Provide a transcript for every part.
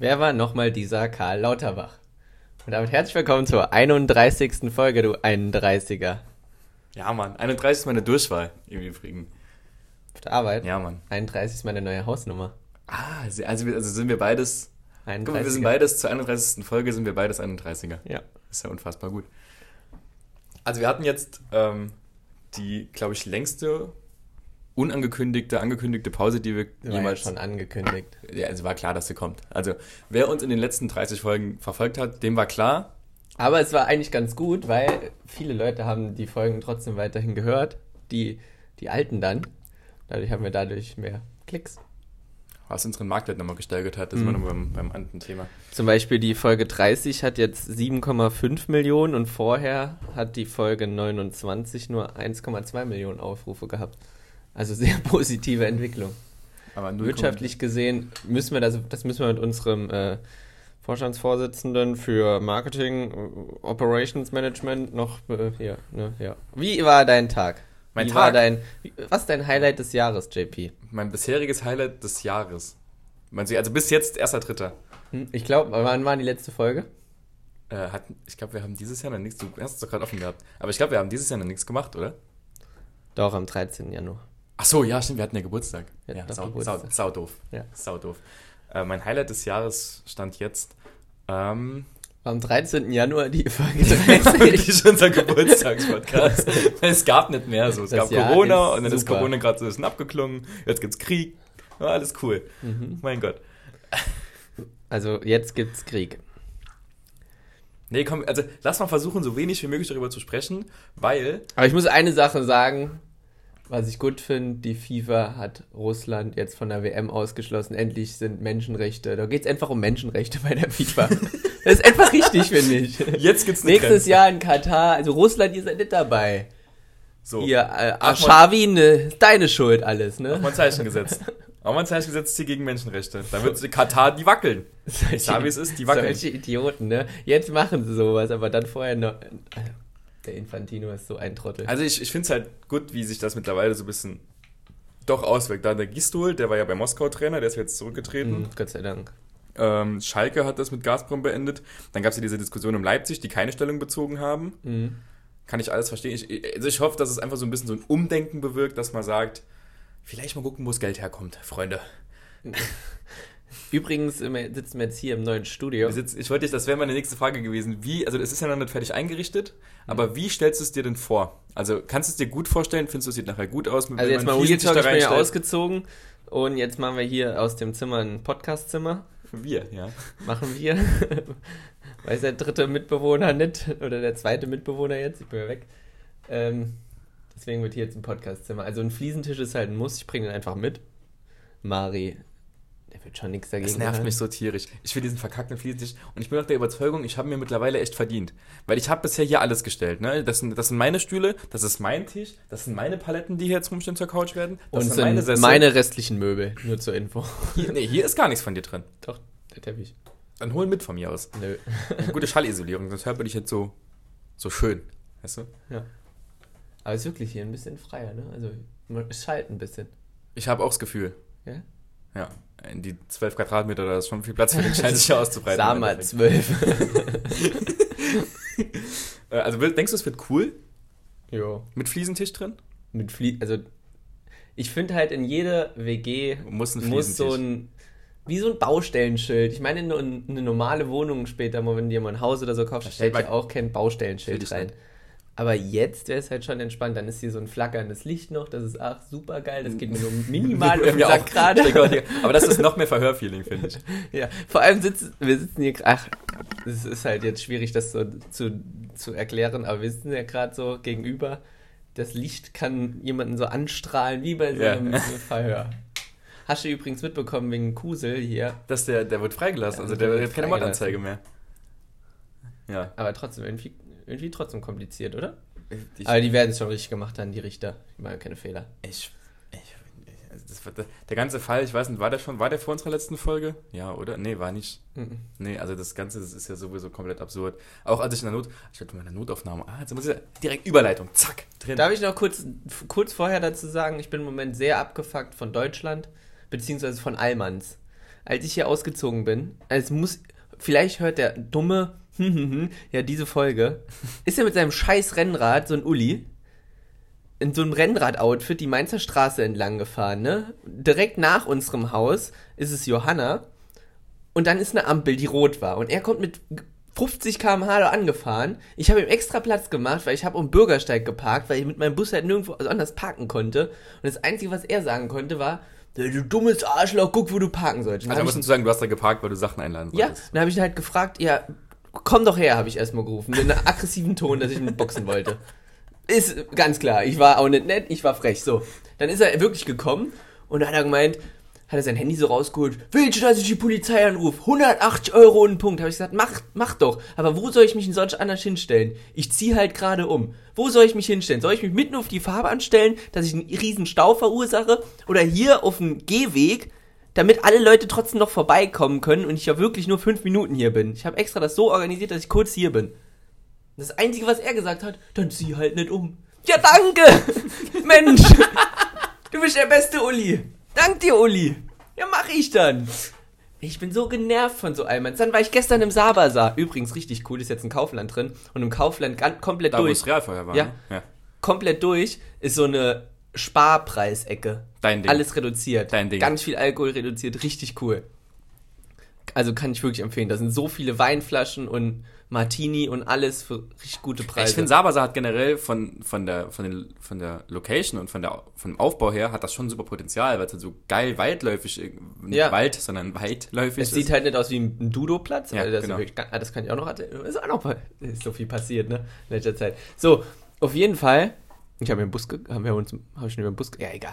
Wer war nochmal dieser Karl Lauterbach? Und damit herzlich willkommen zur 31. Folge, du 31er. Ja, Mann. 31 ist meine Durchwahl im Übrigen. Auf der Arbeit? Ja, Mann. 31 ist meine neue Hausnummer. Ah, also, also sind wir beides. 31er. Guck mal, wir sind beides zur 31. Folge, sind wir beides 31er. Ja. ist ja unfassbar gut. Also wir hatten jetzt ähm, die, glaube ich, längste unangekündigte, angekündigte Pause, die wir war ja jemals schon angekündigt. Ja, also war klar, dass sie kommt. Also, wer uns in den letzten 30 Folgen verfolgt hat, dem war klar. Aber es war eigentlich ganz gut, weil viele Leute haben die Folgen trotzdem weiterhin gehört. Die, die alten dann. Dadurch haben wir dadurch mehr Klicks. Was unseren Marktwert nochmal gesteigert hat, das Mhm. war nochmal beim, beim anderen Thema. Zum Beispiel die Folge 30 hat jetzt 7,5 Millionen und vorher hat die Folge 29 nur 1,2 Millionen Aufrufe gehabt. Also sehr positive Entwicklung. Aber Wirtschaftlich gesehen müssen wir das, das müssen wir mit unserem äh, Vorstandsvorsitzenden für Marketing, äh, Operations Management noch äh, hier, ne, ja. Wie war dein Tag? Mein Wie Tag? War dein, wie, was ist dein Highlight des Jahres, JP? Mein bisheriges Highlight des Jahres. Man sieht, also bis jetzt erster Dritter. Hm, Ich glaube, wann war die letzte Folge? Äh, hat, ich glaube, wir haben dieses Jahr noch nichts. Du hast es doch gerade offen gehabt. Aber ich glaube, wir haben dieses Jahr noch nichts gemacht, oder? Doch, am 13. Januar. Ach so, ja, stimmt, wir hatten ja Geburtstag. Wir ja, sau, Geburtstag. Sau, sau doof. Ja. Sau doof. Äh, mein Highlight des Jahres stand jetzt. Ähm, Am 13. Januar die Folge Wirklich 30. unser Geburtstagspodcast. es gab nicht mehr so. Es Das gab Jahr Corona ist und dann ist super. Corona gerade so ein bisschen abgeklungen. Jetzt gibt's Krieg. War alles cool. Mhm. Mein Gott. Also jetzt gibt's Krieg. Nee, komm, also lass mal versuchen, so wenig wie möglich darüber zu sprechen, weil. Aber ich muss eine Sache sagen, was ich gut finde, die FIFA hat Russland jetzt von der WM ausgeschlossen. Endlich sind Menschenrechte. Da geht es einfach um Menschenrechte bei der FIFA. das ist einfach richtig, finde ich. Jetzt gibt's eine Nächstes Grenze. Jahr in Katar, also Russland, ihr seid nicht dabei. So. Hier, äh, Ach, Arschawi, ne, deine Schuld alles, Auch ne? mal ein Zeichen gesetzt. Auch mal ein Zeichen gesetzt hier gegen Menschenrechte. Da wird Katar, die wackeln. Ich sag, wie es ist, die wackeln. Solche Idioten, ne? Jetzt machen sie sowas, aber dann vorher noch. Der Infantino ist so ein Trottel. Also ich, ich finde es halt gut, wie sich das mittlerweile so ein bisschen doch auswirkt. Da der Gistol, der war ja bei Moskau Trainer, der ist jetzt zurückgetreten. Mhm, Gott sei Dank. Ähm, Schalke hat das mit Gazprom beendet. Dann gab es ja diese Diskussion um Leipzig, die keine Stellung bezogen haben. Mhm. Kann ich alles verstehen. Ich, also ich hoffe, dass es einfach so ein bisschen so ein Umdenken bewirkt, dass man sagt, vielleicht mal gucken, wo das Geld herkommt, Freunde. Übrigens sitzen wir jetzt hier im neuen Studio. Sitzen, ich wollte, das wäre meine nächste Frage gewesen. Wie, also es ist ja noch nicht fertig eingerichtet, aber wie stellst du es dir denn vor? Also kannst du es dir gut vorstellen? Findest du, es sieht nachher gut aus? Also wenn jetzt mal Real Talk, ich bin ja ausgezogen und jetzt machen wir hier aus dem Zimmer ein Podcastzimmer. Wir, ja. Machen wir. Weiß der dritte Mitbewohner nicht oder der zweite Mitbewohner jetzt, ich bin ja weg. Ähm, deswegen wird hier jetzt ein Podcastzimmer. Also ein Fliesentisch ist halt ein Muss, ich bringe den einfach mit. Mari, der wird schon nichts dagegen Das nervt haben. mich so tierisch. Ich will diesen verkackten Fliesentisch und ich bin auch der Überzeugung, ich habe mir mittlerweile echt verdient. Weil ich habe bisher hier alles gestellt. Ne? Das, sind, das sind meine Stühle, das ist mein Tisch, das sind meine Paletten, die hier jetzt rumstehen zur Couch werden. Das Und sind meine sind Sessel. meine restlichen Möbel, nur zur Info. Hier, nee, hier ist gar nichts von dir drin. Doch, der Teppich. Dann hol mit von mir aus. Nö. Eine gute Schallisolierung, sonst hört man dich jetzt so, so schön. Weißt du? Ja. Aber es ist wirklich hier ein bisschen freier, ne? Also es schallt ein bisschen. Ich habe auch das Gefühl. Ja? Ja. In die 12 Quadratmeter, da ist schon viel Platz für den Schein, sich hier auszubreiten. Sag mal, Endeffekt. zwölf. Äh, Also denkst du, es wird cool jo. mit Fliesentisch drin? Mit Flie also ich finde halt in jeder WG Muss ein muss so ein wie so ein Baustellenschild. Ich meine, in eine, normale Wohnung später, mal wenn dir mal ein Haus oder so kaufst, stellt ja auch kein Baustellenschild rein. nicht. Aber jetzt wäre es halt schon entspannt. Dann ist hier so ein flackerndes Licht noch. Das ist ach super geil. Das geht mir nur minimal um Ja, gerade. Aber das ist noch mehr Verhörfeeling, finde ich. Ja, vor allem sitzen wir sitzen hier. Ach, es ist halt jetzt schwierig, das so zu, zu erklären, aber wir sitzen ja gerade so gegenüber. Das Licht kann jemanden so anstrahlen, wie bei so einem Verhör. Hast du übrigens mitbekommen wegen Kusel hier, Dass der, der wird freigelassen, also der, der hat keine. Mordanzeige mehr. Ja. aber trotzdem irgendwie, irgendwie trotzdem kompliziert, oder? Ich, aber die werden es schon richtig gemacht haben, die Richter. Die machen keine Fehler. ich, ich, also das war, der, der ganze Fall, ich weiß nicht, war der schon, war der vor unserer letzten Folge? Ja, oder? Nee, war nicht. Mhm. Nee, also das Ganze das ist ja sowieso komplett absurd. Auch als ich in der Not, ich hatte meine Notaufnahme, ah, jetzt muss ich direkt Überleitung, zack, drin. Darf ich noch kurz, kurz vorher dazu sagen, ich bin im Moment sehr abgefuckt von Deutschland, beziehungsweise von Allmanns. als ich hier ausgezogen bin, es muss, vielleicht hört der dumme, ja, diese Folge, ist er mit seinem scheiß Rennrad, so ein Uli, in so einem Rennrad-Outfit die Mainzer Straße entlang gefahren, ne? Direkt nach unserem Haus ist es Johanna und dann ist eine Ampel, die rot war und er kommt mit 50 km/h angefahren. Ich habe ihm extra Platz gemacht, weil ich habe um Bürgersteig geparkt, weil ich mit meinem Bus halt nirgendwo anders parken konnte. Und das Einzige, was er sagen konnte, war, du dummes Arschloch, guck, wo du parken sollst. Und Also dann musst du sagen, du hast da geparkt, weil du Sachen einladen ich, ja, dann habe ich ihn halt gefragt, ja, komm doch her, habe ich erstmal gerufen. In einem aggressiven Ton, dass ich ihn boxen wollte. Ist ganz klar, ich war auch nicht nett, ich war frech. So, dann ist er wirklich gekommen und dann hat er gemeint, hat er sein Handy so rausgeholt, willst du, dass ich die Polizei anrufe? 180 Euro und Punkt. Habe ich gesagt, mach, mach doch. Aber wo soll ich mich denn sonst anders hinstellen? Ich ziehe halt gerade um. Wo soll ich mich hinstellen? Soll ich mich mitten auf die Fahrbahn stellen, dass ich einen riesen Stau verursache? Oder hier auf dem Gehweg, damit alle Leute trotzdem noch vorbeikommen können und ich ja wirklich nur fünf Minuten hier bin. Ich habe extra das so organisiert, dass ich kurz hier bin. Das Einzige, was er gesagt hat, dann zieh halt nicht um. Ja, danke! Mensch! Du bist der beste Uli. Dank dir, Uli. Ja, mach ich dann. Ich bin so genervt von so einem. Dann war ich gestern im Sabasa. Übrigens richtig cool, ist jetzt ein Kaufland drin. Und im Kaufland ganz, komplett Da, wo durch, es Realfeuer war. Ja. Ne? ja. komplett durch, ist so eine Sparpreisecke. Dein Ding. Alles reduziert. Dein Ding. Ganz viel Alkohol reduziert, richtig cool. Also kann ich wirklich empfehlen. Da sind so viele Weinflaschen und Martini und alles für richtig gute Preise. Ich finde, Sabasa hat generell von, von, der, von, den, von der Location und von der, vom Aufbau her hat das schon super Potenzial, weil es halt so geil weitläufig, äh, nicht Ja. Wald, sondern weitläufig es sieht halt nicht aus wie ein Dudo-Platz. Ja, weil das, genau. ist wirklich, ah, das kann ich auch noch. Ist auch noch mal, ist so viel passiert, ne? In letzter Zeit. So, auf jeden Fall. Ich habe mir einen Bus, ge haben wir uns, habe ich schon über den Bus, ge ja, egal.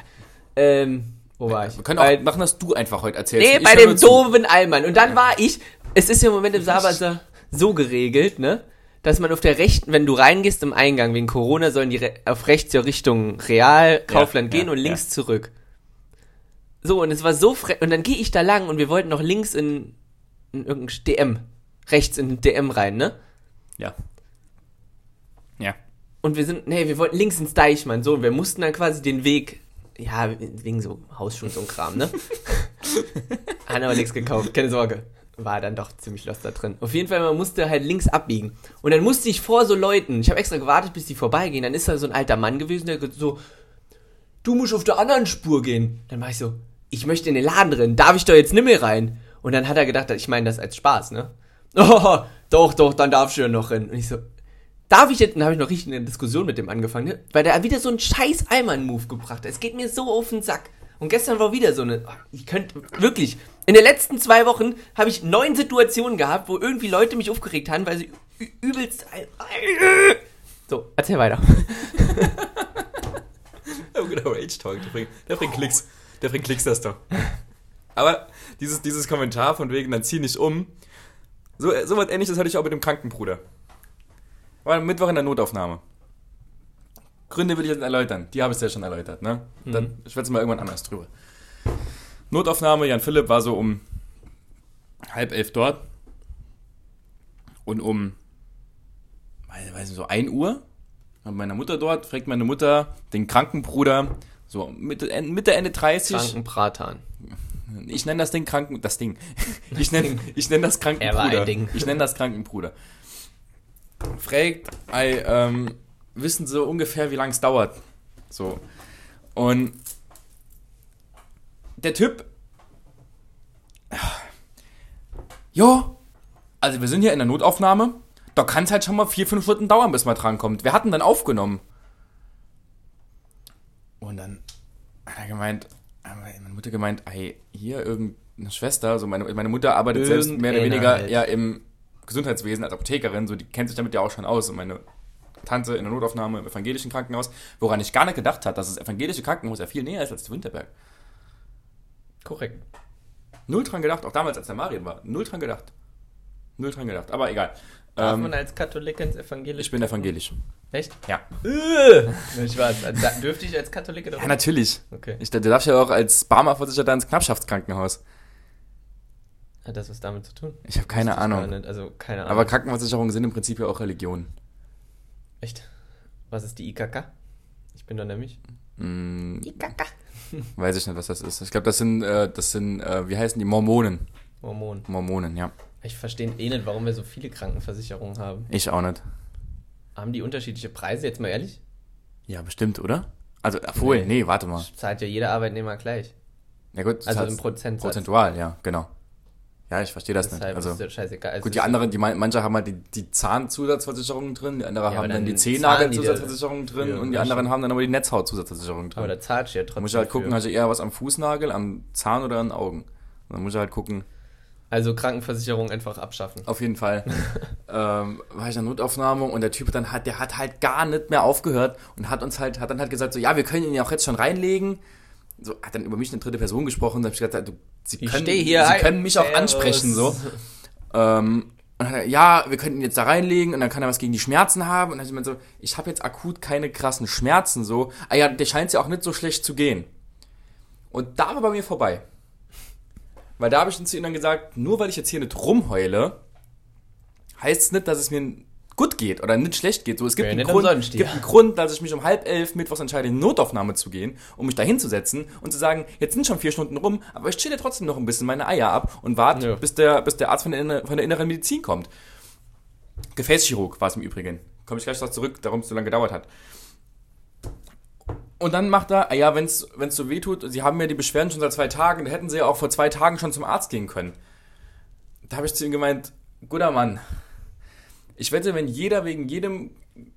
Ähm, wo war ich? Wir können Bei- auch machen, dass du einfach heute erzählst. Nee, Ich bei dem doofen Allmann. Und dann war ich, es ist ja im Moment im Sabasa so geregelt, ne? Dass man auf der rechten, wenn du reingehst im Eingang wegen Corona, sollen die re auf rechts ja Richtung Real, Kaufland ja, gehen und links ja. zurück. So, und es war so frech. Und dann gehe ich da lang und wir wollten noch links in, in irgendein DM. Rechts in DM rein, ne? Ja. Ja. Und wir sind, nee, wir wollten links ins Deichmann, so, und wir mussten dann quasi den Weg, ja, wegen so Hausschutz und Kram, ne? Hat aber nichts gekauft, keine Sorge. War dann doch ziemlich lost da drin. Auf jeden Fall, man musste halt links abbiegen. Und dann musste ich vor so Leuten, ich habe extra gewartet, bis die vorbeigehen, dann ist da so ein alter Mann gewesen, der so, du musst auf der anderen Spur gehen. Dann war ich so, ich möchte in den Laden drin, darf ich doch jetzt nicht mehr rein? Und dann hat er gedacht, ich meine das als Spaß, ne? Oh, doch, doch, dann darfst du ja noch rein. Und ich so, darf ich jetzt, dann habe ich noch richtig eine Diskussion mit dem angefangen, ne? weil der wieder so einen scheiß Allmann-Move gebracht hat. Es geht mir so auf den Sack. Und gestern war wieder so eine, oh, ich könnte, wirklich, in den letzten zwei Wochen habe ich neun Situationen gehabt, wo irgendwie Leute mich aufgeregt haben, weil sie übelst... So, erzähl weiter. Oh, genau, Rage Talk, der bringt, der bringt Klicks. Der bringt Klicks, das doch. Aber dieses, dieses Kommentar von wegen, dann zieh nicht um, so, so was ähnliches hatte ich auch mit dem Krankenbruder. War am Mittwoch in der Notaufnahme. Gründe will ich jetzt erläutern. Die habe ich ja schon erläutert, ne? Dann schwätzen wir irgendwann anders drüber. Notaufnahme, Jan Philipp war so um halb elf dort. Und um, weiß nicht, so 1 Uhr mit meiner Mutter dort, fragt meine Mutter den Krankenbruder, so Mitte, Mitte Ende 30. Krankenbratan. Ich nenne das Ding Kranken, das Ding. Ich nenne ich nenn das Krankenbruder. Er war ein Ding. Ich nenne das Krankenbruder. Fragt, ey, ähm, wissen Sie ungefähr, wie lange es dauert? So. Und der Typ, jo, also wir sind hier in der Notaufnahme, da kann es halt schon mal vier, fünf Stunden dauern, bis man drankommt. Wir hatten dann aufgenommen. Und dann hat er gemeint, meine Mutter gemeint, ey, hier irgendeine Schwester, so meine, meine Mutter arbeitet selbst mehr oder weniger halt. ja im Gesundheitswesen als Apothekerin, so die kennt sich damit ja auch schon aus. Und meine Tante in der Notaufnahme im evangelischen Krankenhaus, woran ich gar nicht gedacht hat, dass das evangelische Krankenhaus ja viel näher ist als das Winterberg. Korrekt. Null dran gedacht, auch damals, als der Marian war. Null dran gedacht. Null dran gedacht, aber egal. Darf Ähm, man als Katholik ins Evangelisch? ich bin evangelisch. Echt? Ja. Äh, ich weiß. Da, dürfte ich als Katholik oder Ja, natürlich. Okay. Ich, du darfst ja auch als Barmer-Versicherter ins Knappschaftskrankenhaus. Hat das was damit zu tun? Ich habe keine Ahnung. nicht. Also, keine Ahnung. Aber Krankenversicherungen sind im Prinzip ja auch Religion. Echt? Was ist die IKK? Ich bin doch nämlich. Mm, IKK. Weiß ich nicht, was das ist. Ich glaube, das sind, äh, das sind, äh, wie heißen die? Mormonen. Mormonen. Mormonen, ja. Ich verstehe eh nicht, warum wir so viele Krankenversicherungen haben. Ich auch nicht. Haben die unterschiedliche Preise, jetzt mal ehrlich? Ja, bestimmt, oder? Also, obwohl, nee, Nee. warte mal. Zahlt ja jeder Arbeitnehmer gleich. Ja gut, das Also im Prozentsatz. prozentual, ja, genau. Ja, ich verstehe das nicht. Deshalb Also, ist scheißegal. Also gut, die anderen, die man- manche haben halt die, die Zahnzusatzversicherungen drin, die anderen Ja, haben dann die dann die Zehennagel-Zusatzversicherungen da- drin und die anderen haben dann aber die Netzhaut-Zusatzversicherung drin. Aber da zahlst du ja trotzdem. muss ich halt gucken, hast du eher was am Fußnagel, am Zahn oder an den Augen. Und dann muss ich halt gucken, Also Krankenversicherung einfach abschaffen. auf jeden Fall. ähm, war ich in der Notaufnahme und der Typ dann hat, der hat halt gar nicht mehr aufgehört und hat uns halt, hat dann halt gesagt, so, ja, wir können ihn ja auch jetzt schon reinlegen. So, hat dann über mich eine dritte Person gesprochen, da hab ich gesagt, du, sie können, hier, sie hi, können mich auch Servus. ansprechen, so. Ähm, dann er, ja, wir könnten ihn jetzt da reinlegen und dann kann er was gegen die Schmerzen haben. Und dann hat jemand so, ich habe jetzt akut keine krassen Schmerzen, so. Ah ja, der scheint ja auch nicht so schlecht zu gehen. Und da war bei mir vorbei. Weil da habe ich zu ihm dann gesagt, nur weil ich jetzt hier nicht rumheule, heißt es nicht, dass es mir gut geht oder nicht schlecht geht. So, es gibt, einen, nicht Grund, gibt einen Grund, dass ich mich um halb elf mittwochs entscheide, in Notaufnahme zu gehen, um mich da hinzusetzen und zu sagen, jetzt sind schon vier Stunden rum, aber ich chille trotzdem noch ein bisschen meine Eier ab und warte, Ja. bis, der, bis der Arzt von der, von der inneren Medizin kommt. Gefäßchirurg war es im Übrigen. Komme ich gleich noch zurück, darum es so lange gedauert hat. Und dann macht er, ah ja, wenn es so weh tut, sie haben ja die Beschwerden schon seit zwei Tagen, da hätten sie ja auch vor zwei Tagen schon zum Arzt gehen können. Da habe ich zu ihm gemeint, guter Mann, ich wette, wenn jeder wegen jedem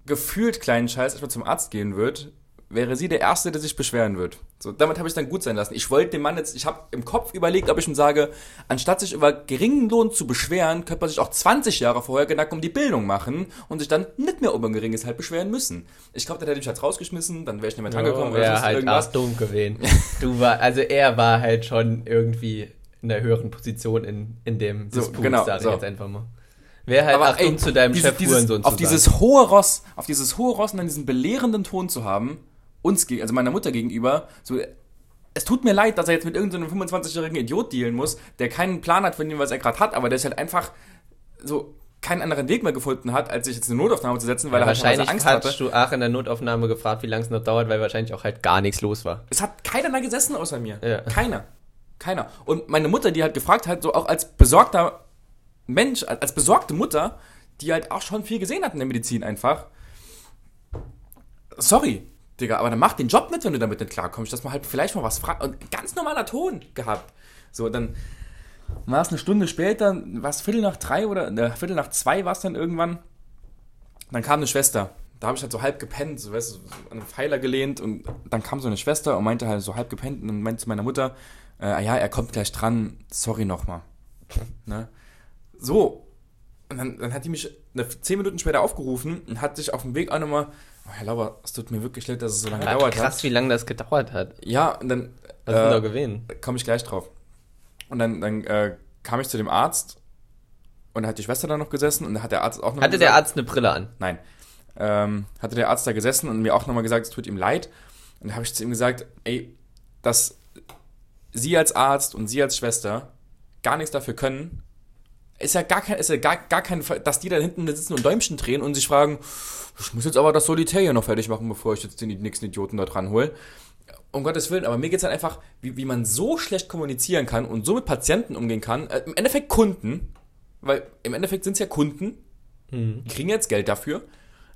gefühlt kleinen Scheiß erstmal zum Arzt gehen wird, wäre sie der Erste, der sich beschweren wird. So, damit habe ich dann gut sein lassen. Ich wollte dem Mann jetzt, ich habe im Kopf überlegt, ob ich ihm sage, anstatt sich über geringen Lohn zu beschweren, könnte man sich auch 20 Jahre vorher Gedanken um die Bildung machen und sich dann nicht mehr über ein geringes halt beschweren müssen. Ich glaube, dann hätte ich halt rausgeschmissen, dann wäre ich nicht mehr drangekommen oder wäre sonst halt irgendwas. arg dumm gewesen. Du war, also er war halt schon irgendwie in der höheren Position in, in dem So, Disput, genau, sag ich so. jetzt einfach mal. Wäre halt Aber dumm ey, zu deinem diese- Chef dieses, Hurensohn auf dieses hohe Ross, auf dieses hohe Ross und dann diesen belehrenden Ton zu haben, uns, also meiner Mutter gegenüber, so, es tut mir leid, dass er jetzt mit irgendeinem 25-jährigen Idiot dealen muss, der keinen Plan hat von dem, was er gerade hat, aber der ist halt einfach so keinen anderen Weg mehr gefunden hat, als sich jetzt in eine Notaufnahme zu setzen, weil ja, er halt schon wahrscheinlich Angst hatte. hast du auch in der Notaufnahme gefragt, wie lange es noch dauert, weil wahrscheinlich auch halt gar nichts los war. Es hat keiner da gesessen außer mir. Ja. Keiner. Keiner. Und meine Mutter, die halt gefragt hat, so auch als besorgter Mensch, als besorgte Mutter, die halt auch schon viel gesehen hat in der Medizin einfach. Sorry, Digga, aber dann mach den Job mit, wenn du damit nicht klarkommst, dass man halt vielleicht mal was fragt. Und ganz normaler Ton gehabt. So, dann war es eine Stunde später, war es Viertel nach drei oder äh, Viertel nach zwei war es dann irgendwann. Dann kam eine Schwester. Da habe ich halt so halb gepennt, so, weißt du, so an einem Pfeiler gelehnt und dann kam so eine Schwester und meinte halt so halb gepennt und meinte zu meiner Mutter, äh, ah ja, er kommt gleich dran, sorry nochmal. ne? So. Und dann, dann hat die mich eine, zehn Minuten später aufgerufen und hat sich auf dem Weg auch nochmal, oh, Herr Lauber, es tut mir wirklich leid, dass es so lange Ja, gedauert krass, hat. wie lange das gedauert hat. Ja, und dann Was ist denn da äh, gewesen? komme ich gleich drauf. Und dann, dann äh, kam ich zu dem Arzt und da hat die Schwester da noch gesessen und da hat der Arzt auch noch Hatte gesagt, der Arzt eine Brille an? Nein. Ähm, hatte der Arzt da gesessen und mir auch nochmal gesagt, es tut ihm leid. Und da habe ich zu ihm gesagt, ey, dass Sie als Arzt und Sie als Schwester gar nichts dafür können, ist ja gar kein, ist ja gar, gar kein, Fall, dass die da hinten sitzen und Däumchen drehen und sich fragen, ich muss jetzt aber das Solitär hier noch fertig machen, bevor ich jetzt den nächsten Idioten da dran hole. Um Gottes Willen, aber mir geht's halt einfach, wie, wie man so schlecht kommunizieren kann und so mit Patienten umgehen kann. Äh, Im Endeffekt Kunden, weil im Endeffekt sind's ja Kunden, die kriegen jetzt Geld dafür,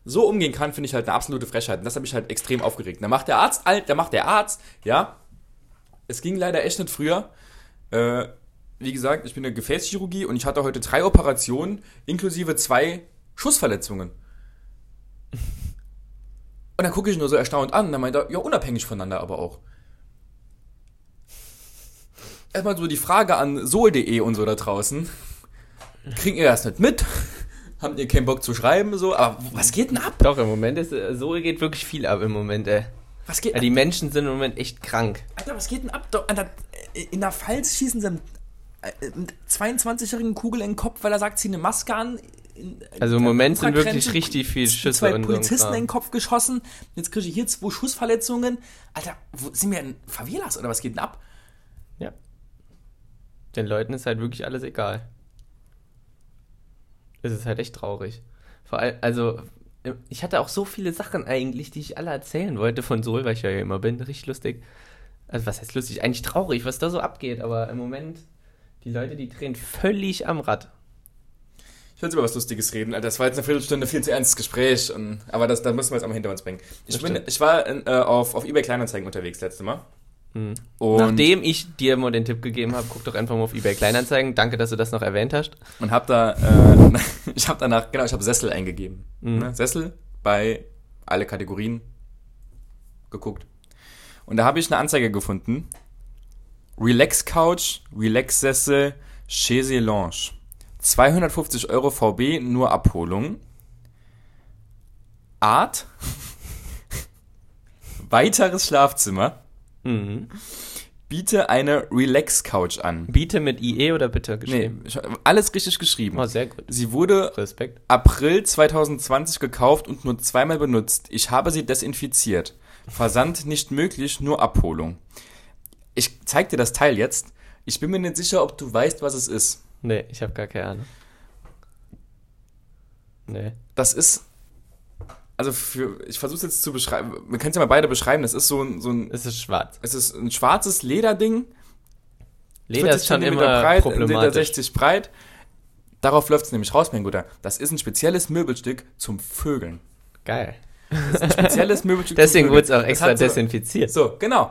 so umgehen kann, finde ich halt eine absolute Frechheit. Und das hat mich halt extrem aufgeregt. Da macht der Arzt, alt, da macht der Arzt, ja. Es ging leider echt nicht früher. Äh, wie gesagt, ich bin in der Gefäßchirurgie und ich hatte heute drei Operationen, inklusive zwei Schussverletzungen. Und dann gucke ich nur so erstaunt an, und dann meint er, ja, unabhängig voneinander aber auch. Erstmal so die Frage an sol.de und so da draußen. Kriegen ihr das nicht mit? Habt ihr keinen Bock zu schreiben, so? Aber was geht denn ab? Doch, im Moment ist, äh, so geht wirklich viel ab im Moment, ey. Was geht Ja, die Menschen sind im Moment echt krank. Alter, was geht denn ab? In der Pfalz schießen sie 22-jährigen Kugel in den Kopf, weil er sagt, zieh eine Maske an. In- Also im Moment sind wirklich richtig viel z- Schüsse Zwei und so ein Polizisten in den Kopf geschossen. Jetzt kriege ich hier zwei Schussverletzungen. Alter, wo, sind wir in Favelas oder was geht denn ab? Ja. Den Leuten ist halt wirklich alles egal. Es ist halt echt traurig. Vor allem, also, ich hatte auch so viele Sachen eigentlich, die ich alle erzählen wollte von Sol, weil ich ja immer bin, richtig lustig. Also was heißt lustig? Eigentlich traurig, was da so abgeht, aber im Moment, die Leute, die drehen völlig am Rad. Ich will jetzt über was Lustiges reden. Alter, das war jetzt eine Viertelstunde viel zu ernstes Gespräch. Und, aber das, das müssen wir jetzt einmal hinter uns bringen. Ich, bin, ich war in, äh, auf, auf eBay Kleinanzeigen unterwegs letztes Mal. Hm. Und, Nachdem ich dir mal den Tipp gegeben habe, guck doch einfach mal auf eBay Kleinanzeigen. Danke, dass du das noch erwähnt hast. und hab da, äh, ich habe danach, genau, ich habe Sessel eingegeben. Mhm. Ne? Sessel bei alle Kategorien geguckt. Und da habe ich eine Anzeige gefunden. Relax Couch, Relax Sessel, Chaise Lounge. 250 Euro VB, nur Abholung. Art. Weiteres Schlafzimmer. Mhm. Biete eine Relax Couch an. Biete mit IE oder bitte Nee, geschrieben? ich- alles richtig geschrieben. Oh, sehr gut. Sie wurde Respekt. April 2020 gekauft und nur zweimal benutzt. Ich habe sie desinfiziert. Versand nicht möglich, nur Abholung. Ich zeig dir das Teil jetzt. Ich bin mir nicht sicher, ob du weißt, was es ist. Nee, ich habe gar keine Ahnung. Nee. Das ist. Also für. Ich versuche es jetzt zu beschreiben. Wir können es ja mal beide beschreiben. Das ist so ein. So ein Es ist schwarz. es ist ein schwarzes Lederding. Leder 40 ist schon Zentimeter immer breit, problematisch. 1,60 Meter breit. Darauf läuft es nämlich raus, mein Guter. Das ist ein spezielles Möbelstück zum Vögeln. Geil. Das ist ein spezielles Möbelstück Deswegen zum wurde es auch extra so- desinfiziert. So, genau.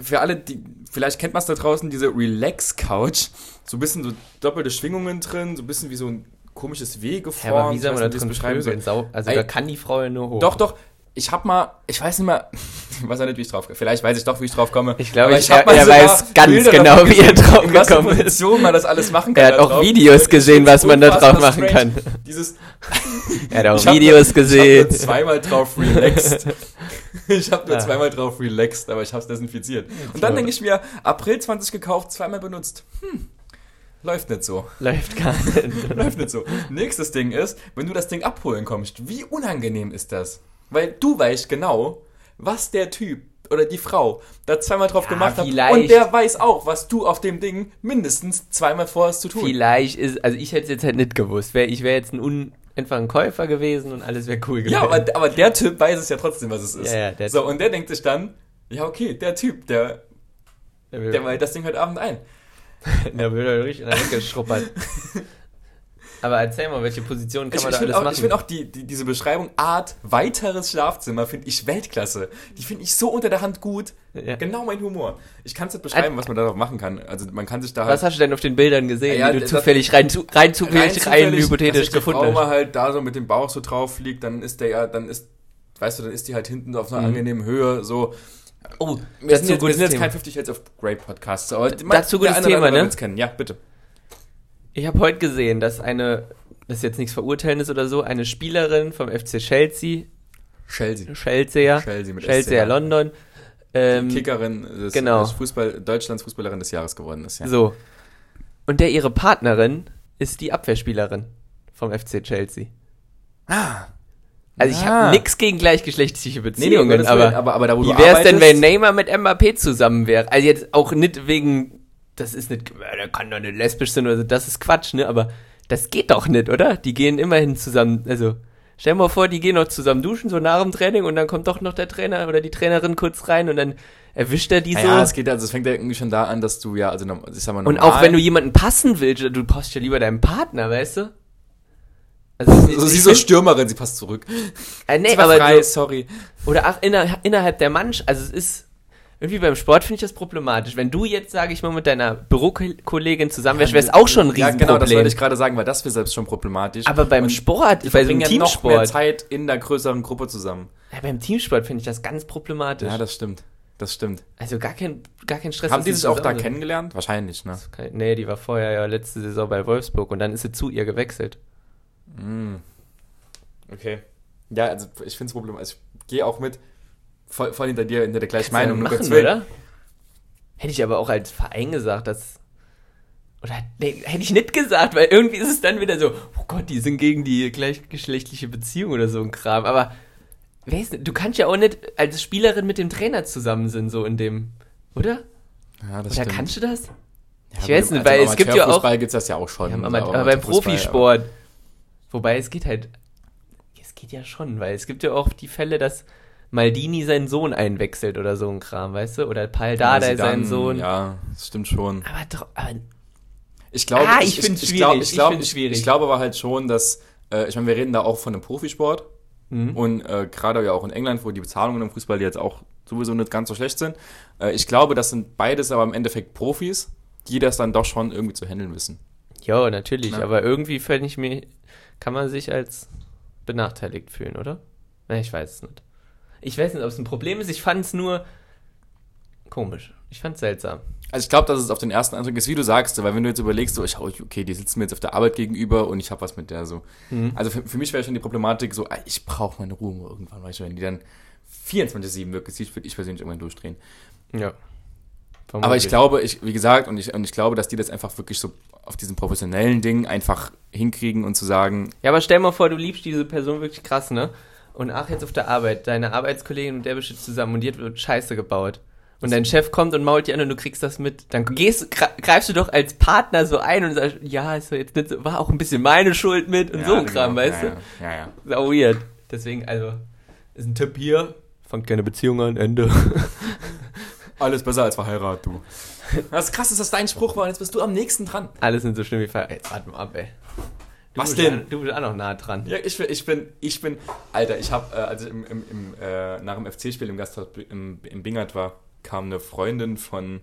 Für alle, die, vielleicht kennt man es da draußen, diese Relax-Couch. So ein bisschen so doppelte Schwingungen drin, so ein bisschen wie so ein komisches W Ja, geformt. aber wie soll man weiß da nicht, wie drin ich es beschreiben. Sau also Ey. da kann die Frau ja nur hoch. Doch, doch. Ich hab mal, ich weiß nicht mehr, ich weiß ja nicht, wie ich drauf Vielleicht weiß ich doch, wie ich drauf komme. Ich glaube, ich- er- er weiß ganz Bilder genau, wie er drauf gekommen ist. Position man das alles machen kann. Er hat auch drauf. Videos gesehen, was man da drauf machen strange. kann. Dieses, Er hat auch Videos nur, gesehen. Ich habe nur zweimal drauf relaxed. ich habe nur Ah. zweimal drauf relaxed, aber ich habe es desinfiziert. Und dann So. denke ich mir, April 20 gekauft, zweimal benutzt. Hm, läuft nicht so. Läuft gar nicht. Läuft nicht so. Nächstes Ding ist, wenn du das Ding abholen kommst, wie unangenehm ist das? Weil du weißt genau, was der Typ oder die Frau da zweimal drauf Ja, gemacht hat. Und der weiß auch, was du auf dem Ding mindestens zweimal vorhast zu tun. Vielleicht ist, also ich hätte es jetzt halt nicht gewusst. Ich wäre jetzt ein un, einfach ein Käufer gewesen und alles wäre cool gewesen. Ja, aber, aber der Typ weiß es ja trotzdem, was es ist. Ja, ja, der so, und der denkt sich dann, ja, okay, der Typ, der, der, der weiht das Ding heute Abend ein. der wird halt richtig in der Ecke schruppert. aber erzähl mal, welche Positionen kann Ich, man ich da finde alles auch, machen? ich find auch die, die, diese Beschreibung Art weiteres Schlafzimmer finde ich Weltklasse. Die finde ich so unter der Hand gut. Ja. Genau mein Humor. Ich kann es nicht beschreiben, was man darauf machen kann. Also man kann sich da halt Was hast du denn auf den Bildern gesehen, Ja, die du zufällig rein, zu, rein zufällig rein, hypothetisch dass sich gefunden die Frau mal hast? halt da so mit dem Bauch so drauf liegt, dann ist der ja, dann ist, weißt du, dann ist die halt hinten auf einer Mhm. angenehmen Höhe, so. Oh, Wir sind, jetzt, wir sind jetzt kein 50 Shades of Grey Podcast, aber Dazu gutes Thema, ne? kennen. Ja, bitte. Ich habe heute gesehen, dass eine, das ist jetzt nichts Verurteilendes oder so, eine Spielerin vom FC Chelsea, Chelsea. Chelsea, Chelsea mit Chelsea SCH. London, ähm, Kickerin des, genau. des Fußball, Deutschlands Fußballerin des Jahres geworden ist, ja. so. Und der ihre Partnerin ist die Abwehrspielerin vom FC Chelsea. Ah. Also ich Ah. habe nichts gegen gleichgeschlechtliche Nee, nee, Beziehungen, Gottes Willen, aber, aber, aber da, wo wie wäre es denn, wenn Neymar mit Mbappé zusammen wäre? Also jetzt auch nicht wegen, das ist nicht, ja, der kann doch nicht lesbisch sein oder so, das ist Quatsch, ne? Aber das geht doch nicht, oder? Die gehen immerhin zusammen, also stell dir mal vor, die gehen noch zusammen duschen, so nach dem Training und dann kommt doch noch der Trainer oder die Trainerin kurz rein und dann erwischt er die so. Ja, es geht, also es fängt ja irgendwie schon da an, dass du ja, also ich sag mal und normal, auch wenn du jemanden passen willst, du passt ja lieber deinem Partner, weißt du? Also, so, sie ich so Stürmerin, sie passt zurück. äh, nee, aber frei, du, sorry. Oder ach, inner, innerhalb der Mannschaft, also es ist, irgendwie beim Sport finde ich das problematisch. Wenn du jetzt, sage ich mal, mit deiner Bürokollegin zusammen wärst, wäre es auch schon ein Ja, Riesenproblem. genau, das wollte ich gerade sagen, weil das wäre selbst schon problematisch. aber beim Und Sport, bei so einem ja noch mehr Teamsport, Zeit in der größeren Gruppe zusammen. ja, beim Teamsport finde ich das ganz problematisch. Ja, das stimmt. Das stimmt. also gar kein, gar kein Stress. Haben die sich auch da sind. kennengelernt? Wahrscheinlich, ne? Kein- Nee, die war vorher ja letzte Saison bei Wolfsburg und dann ist sie zu ihr gewechselt. Mm. Okay. Ja, also ich finde es problematisch. Ich gehe auch mit voll, voll hinter dir, hinter der gleichen Meinung. ja nur machen, oder? Hätte ich aber auch als Verein gesagt, dass. Oder nee, hätte ich nicht gesagt, weil irgendwie ist es dann wieder so, oh Gott, die sind gegen die gleichgeschlechtliche Beziehung oder so ein Kram. Aber denn- du kannst ja auch nicht als Spielerin mit dem Trainer zusammen sind, so in dem. Oder? Ja, das Oder stimmt. kannst du das? Ja, ich weiß nicht, also weil es gibt ja auch- gibt's das ja auch schon. Ja, aber, aber aber beim Profisport. Wobei es geht halt. Es geht ja schon, weil es gibt ja auch die Fälle, dass Maldini seinen Sohn einwechselt oder so ein Kram, weißt du? Oder Paul Dardai sie dann- seinen Sohn. Ja, das stimmt schon. Aber, doch, aber Ich glaube, Ah, ich find's ich, glaub, schwierig, ich, glaub, ich ich, ich glaube aber halt schon, dass, äh, ich meine, wir reden da auch von einem Profisport Mhm. und äh, gerade ja auch in England, wo die Bezahlungen im Fußball jetzt auch sowieso nicht ganz so schlecht sind. Äh, ich glaube, das sind beides aber im Endeffekt Profis, die das dann doch schon irgendwie zu handeln wissen. ja, natürlich. Na. Aber irgendwie fällt ich mir, kann man sich als benachteiligt fühlen, oder? Na, ich weiß es nicht. Ich weiß nicht, ob es ein Problem ist. Ich fand es nur komisch. Ich fand es seltsam. Also ich glaube, dass es auf den ersten Eindruck ist, wie du sagst, weil wenn du jetzt überlegst, so, ich, oh, okay, die sitzen mir jetzt auf der Arbeit gegenüber und ich habe was mit der so. Mhm. Also für, für mich wäre schon die Problematik so, ah, ich brauche meine Ruhe irgendwann, weißt du, wenn die dann 24-7 wirklich sieht, würde ich persönlich irgendwann durchdrehen. Ja. Aber ich glaube, ich, wie gesagt, und ich, und ich glaube, dass die das einfach wirklich so auf diesen professionellen Ding einfach hinkriegen und zu sagen, Ja, aber stell mal vor, du liebst diese Person wirklich krass, ne? Und ach, jetzt auf der Arbeit, deine Arbeitskollegin und der bist jetzt zusammen und hat wird Scheiße gebaut. Und dein Chef kommt und mault dir an und du kriegst das mit. Dann gehst, gre- greifst du doch als Partner so ein und sagst, ja, ist doch jetzt nicht so, war auch ein bisschen meine Schuld mit und ja, so ein Kram, genau, weißt ja, du? Ja, ja. Sau weird. Deswegen, also, ist ein Tipp hier. Fangt keine Beziehung an, Ende. Alles besser als verheiratet, du. Das ist krass, dass das dein Spruch war und jetzt bist du am nächsten dran. Alles sind so schlimm wie Fall. Jetzt warte mal ab, ey. Du Was bist denn? An, du bist auch noch nah dran. Ja, ich bin, ich bin, ich bin, Alter, ich habe, äh, als ich im, im, im, äh, nach dem FC-Spiel im Gasthaus im, im Bingert war, kam eine Freundin von,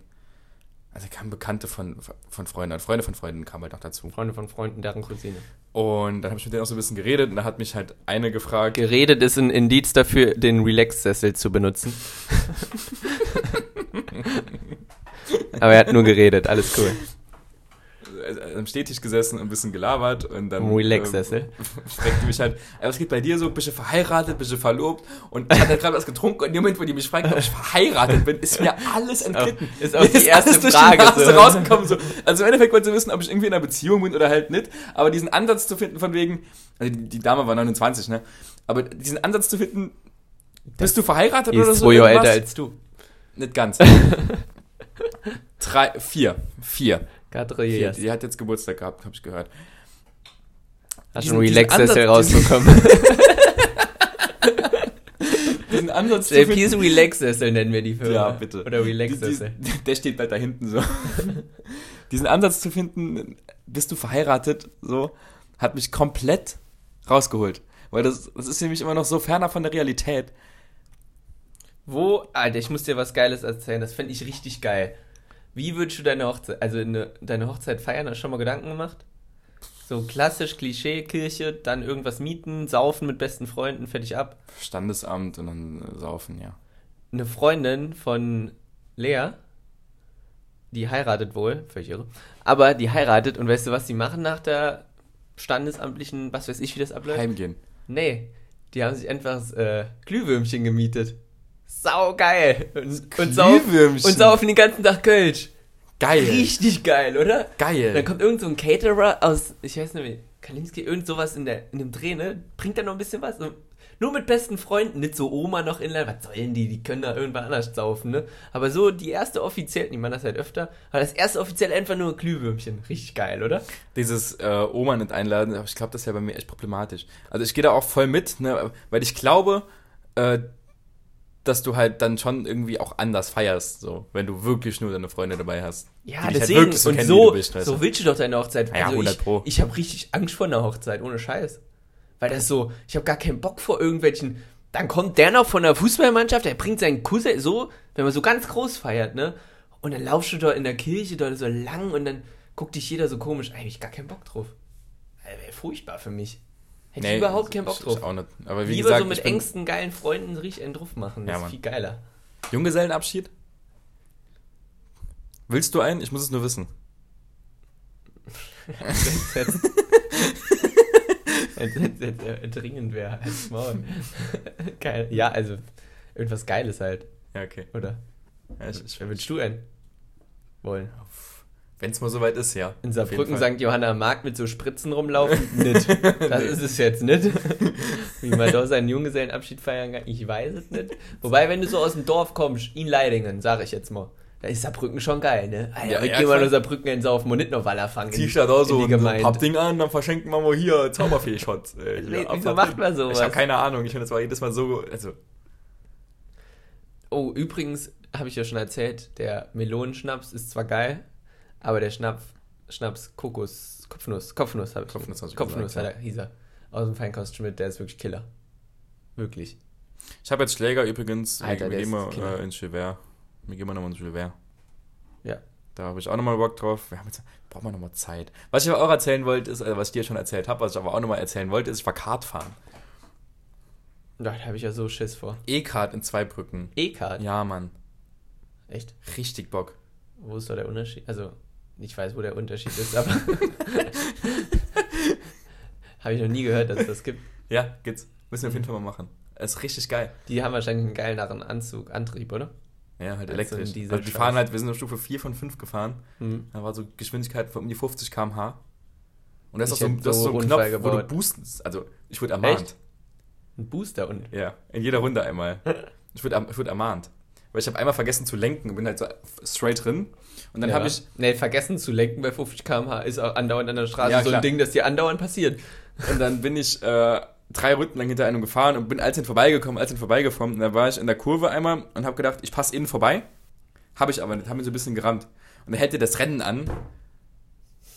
also kamen Bekannte von, von Freunden, und Freunde von Freunden kamen halt noch dazu. Freunde von Freunden, deren Cousine. Und dann habe ich mit denen auch so ein bisschen geredet und da hat mich halt eine gefragt, Geredet ist ein Indiz dafür, den Relax-Sessel zu benutzen. Aber er hat nur geredet, alles cool. Äh, am Stehtisch gesessen und ein bisschen gelabert und dann Relax-Sessel. äh, fragte mich halt, "Ey, was geht bei dir so, bist du verheiratet, bist du verlobt? Und ich hatte halt gerade was getrunken und in dem Moment, wo die mich fragten, ob ich verheiratet bin, ist mir alles entglitten. ist auch Mir die erste alles durch Frage Die so. rausgekommen, so. Also im Endeffekt wollte sie wissen, ob ich irgendwie in einer Beziehung bin oder halt nicht. Aber diesen Ansatz zu finden von wegen, also die, die Dame war 29, ne? Aber diesen Ansatz zu finden, bist du verheiratet Die oder ist so? zwei Jahre älter als du. Nicht ganz. Drei, vier. Vier. Vier. years. Die hat jetzt Geburtstag gehabt, habe ich gehört. Hast diesen- du einen diesen Relax-Sessel rausbekommen? Diesen Ansatz zu JP finden. ist Relax-Sessel, nennen wir die Firma. Ja, bitte. Oder Die- Relax-Sessel. die- Der steht halt da hinten so. Diesen Ansatz zu finden, bist du verheiratet, so, hat mich komplett rausgeholt. Weil das, das ist nämlich immer noch so ferner von der Realität. Wo, Alter, ich muss dir was Geiles erzählen, das fände ich richtig geil. Wie würdest du deine Hochzeit, also eine, deine Hochzeit feiern, hast du schon mal Gedanken gemacht? So klassisch Klischee, Kirche, dann irgendwas mieten, saufen mit besten Freunden, fertig ab. Standesamt und dann äh, saufen, ja. Eine Freundin von Lea, die heiratet wohl, völlig irre, aber die heiratet und weißt du, was die machen nach der standesamtlichen, was weiß ich, wie das abläuft? Heimgehen. Nee, die haben sich einfach äh, Glühwürmchen gemietet. Sau geil. Und, und, saufen, und saufen den ganzen Tag Kölsch. Geil. Richtig geil, oder? Geil. Dann kommt irgend so ein Caterer aus, ich weiß nicht wie, Kalinski, irgend sowas in, der, in dem Dreh, ne? Bringt da noch ein bisschen was. Und nur mit besten Freunden, nicht so Oma noch in Was sollen die? Die können da irgendwann anders saufen, ne? Aber so die erste offiziell, die machen das halt öfter, aber das erste offiziell einfach nur Glühwürmchen. Richtig geil, oder? Dieses äh, Oma nicht einladen, aber ich glaube, das ist ja bei mir echt problematisch. Also ich gehe da auch voll mit, ne, weil ich glaube, äh, dass du halt dann schon irgendwie auch anders feierst, so, wenn du wirklich nur deine Freunde dabei hast. Ja, die dich deswegen, halt wirklich und kennen, so, bist, weißt so du? willst du doch deine Hochzeit. Ja, 100 ich, Pro. Ich habe richtig Angst vor einer Hochzeit, ohne Scheiß. Weil das so, ich habe gar keinen Bock vor irgendwelchen, dann kommt der noch von der Fußballmannschaft, der bringt seinen Cousin so, wenn man so ganz groß feiert, ne? Und dann laufst du dort in der Kirche dort so lang und dann guckt dich jeder so komisch, eigentlich ich gar keinen Bock drauf. Wäre furchtbar für mich. Hätte ich überhaupt keinen Bock drauf. Ich auch nicht. Aber wie Lieber gesagt, so mit engsten, geilen Freunden richtig einen drauf machen. Das Ja, ist viel geiler. Junggesellenabschied? Willst du einen? Ich muss es nur wissen. Äh, dringend wäre als morgen. Geil. Ja, also irgendwas Geiles halt, Ja, okay. oder? Ja, ich, ich, Wer würdest du ein? Wollen. Wenn es mal soweit ist, ja. In Saarbrücken. St. Johanna Markt mit so Spritzen rumlaufen? nicht. Das ist es jetzt nicht. Wie man da seinen Junggesellenabschied feiern kann, ich weiß es nicht. Wobei, wenn du so aus dem Dorf kommst, in Leidingen, sag ich jetzt mal, da ist Saarbrücken schon geil, ne? Alter, Ja, wir gehen mal nur Saarbrücken in Saufen und nicht nur Waller fangen. Ziehst da da so ein. Pappding an, dann verschenken wir mal hier Zauberfee-Shots. Äh, hier, Wieso macht man sowas? Ich habe keine Ahnung. Ich finde, das war jedes Mal so. Also, Oh, übrigens habe ich ja schon erzählt, der Melonenschnaps ist zwar geil, aber der Schnaps, Schnaps Kokos, Kopfnuss, Kopfnuss habe ich. Kopfnuss hast du Kopfnuss gesagt, hat er, hieß er. Aus dem Feinkost Schmidt, der ist wirklich Killer. Wirklich. Ich habe jetzt Schläger übrigens. Alter, wir gehen mal äh, in Chilver. Wir gehen mal nochmal in Chilver. Ja. Da habe ich auch nochmal Bock drauf. Wir haben jetzt, brauchen wir nochmal Zeit. Was ich aber auch erzählen wollte, ist, äh, was ich dir schon erzählt habe, was ich aber auch nochmal erzählen wollte, ist, ich war Kart fahren. Da habe ich ja so Schiss vor. E-Kart in Zweibrücken. E-Card? Ja, Mann. Echt? Richtig Bock. Wo ist da der Unterschied? Also, ich weiß, wo der Unterschied ist, aber. habe ich noch nie gehört, dass es das gibt. Ja, geht's. Müssen wir auf jeden Fall mal machen. Es ist richtig geil. Die haben wahrscheinlich einen geileren Anzug, Antrieb, oder? Ja, halt elektrisch. Also die fahren halt, wir sind auf Stufe 4 von 5 gefahren. Hm. Da war so Geschwindigkeit von um die 50 km/h. Und da ist Ich auch so, das ist so so ein Unfall Knopf, wo du gebaut. boosten. Also, ich wurde ermahnt. Echt? Ein Booster und. Ja, in jeder Runde einmal. Ich wurde, erm- ich wurde ermahnt. Weil ich habe einmal vergessen zu lenken und bin halt so straight drin. Und dann ja. habe ich, Nee, vergessen zu lenken bei 50 km/h ist auch andauernd an der Straße Ja, so ein Ding, das dir andauernd passiert. und dann bin ich äh, drei Runden lang hinter einem gefahren und bin einzeln vorbeigekommen, einzeln vorbeigekommen. Und da war ich in der Kurve einmal und habe gedacht, ich passe innen vorbei. Habe ich aber nicht, habe mir so ein bisschen gerammt. Und er hält dir das Rennen an.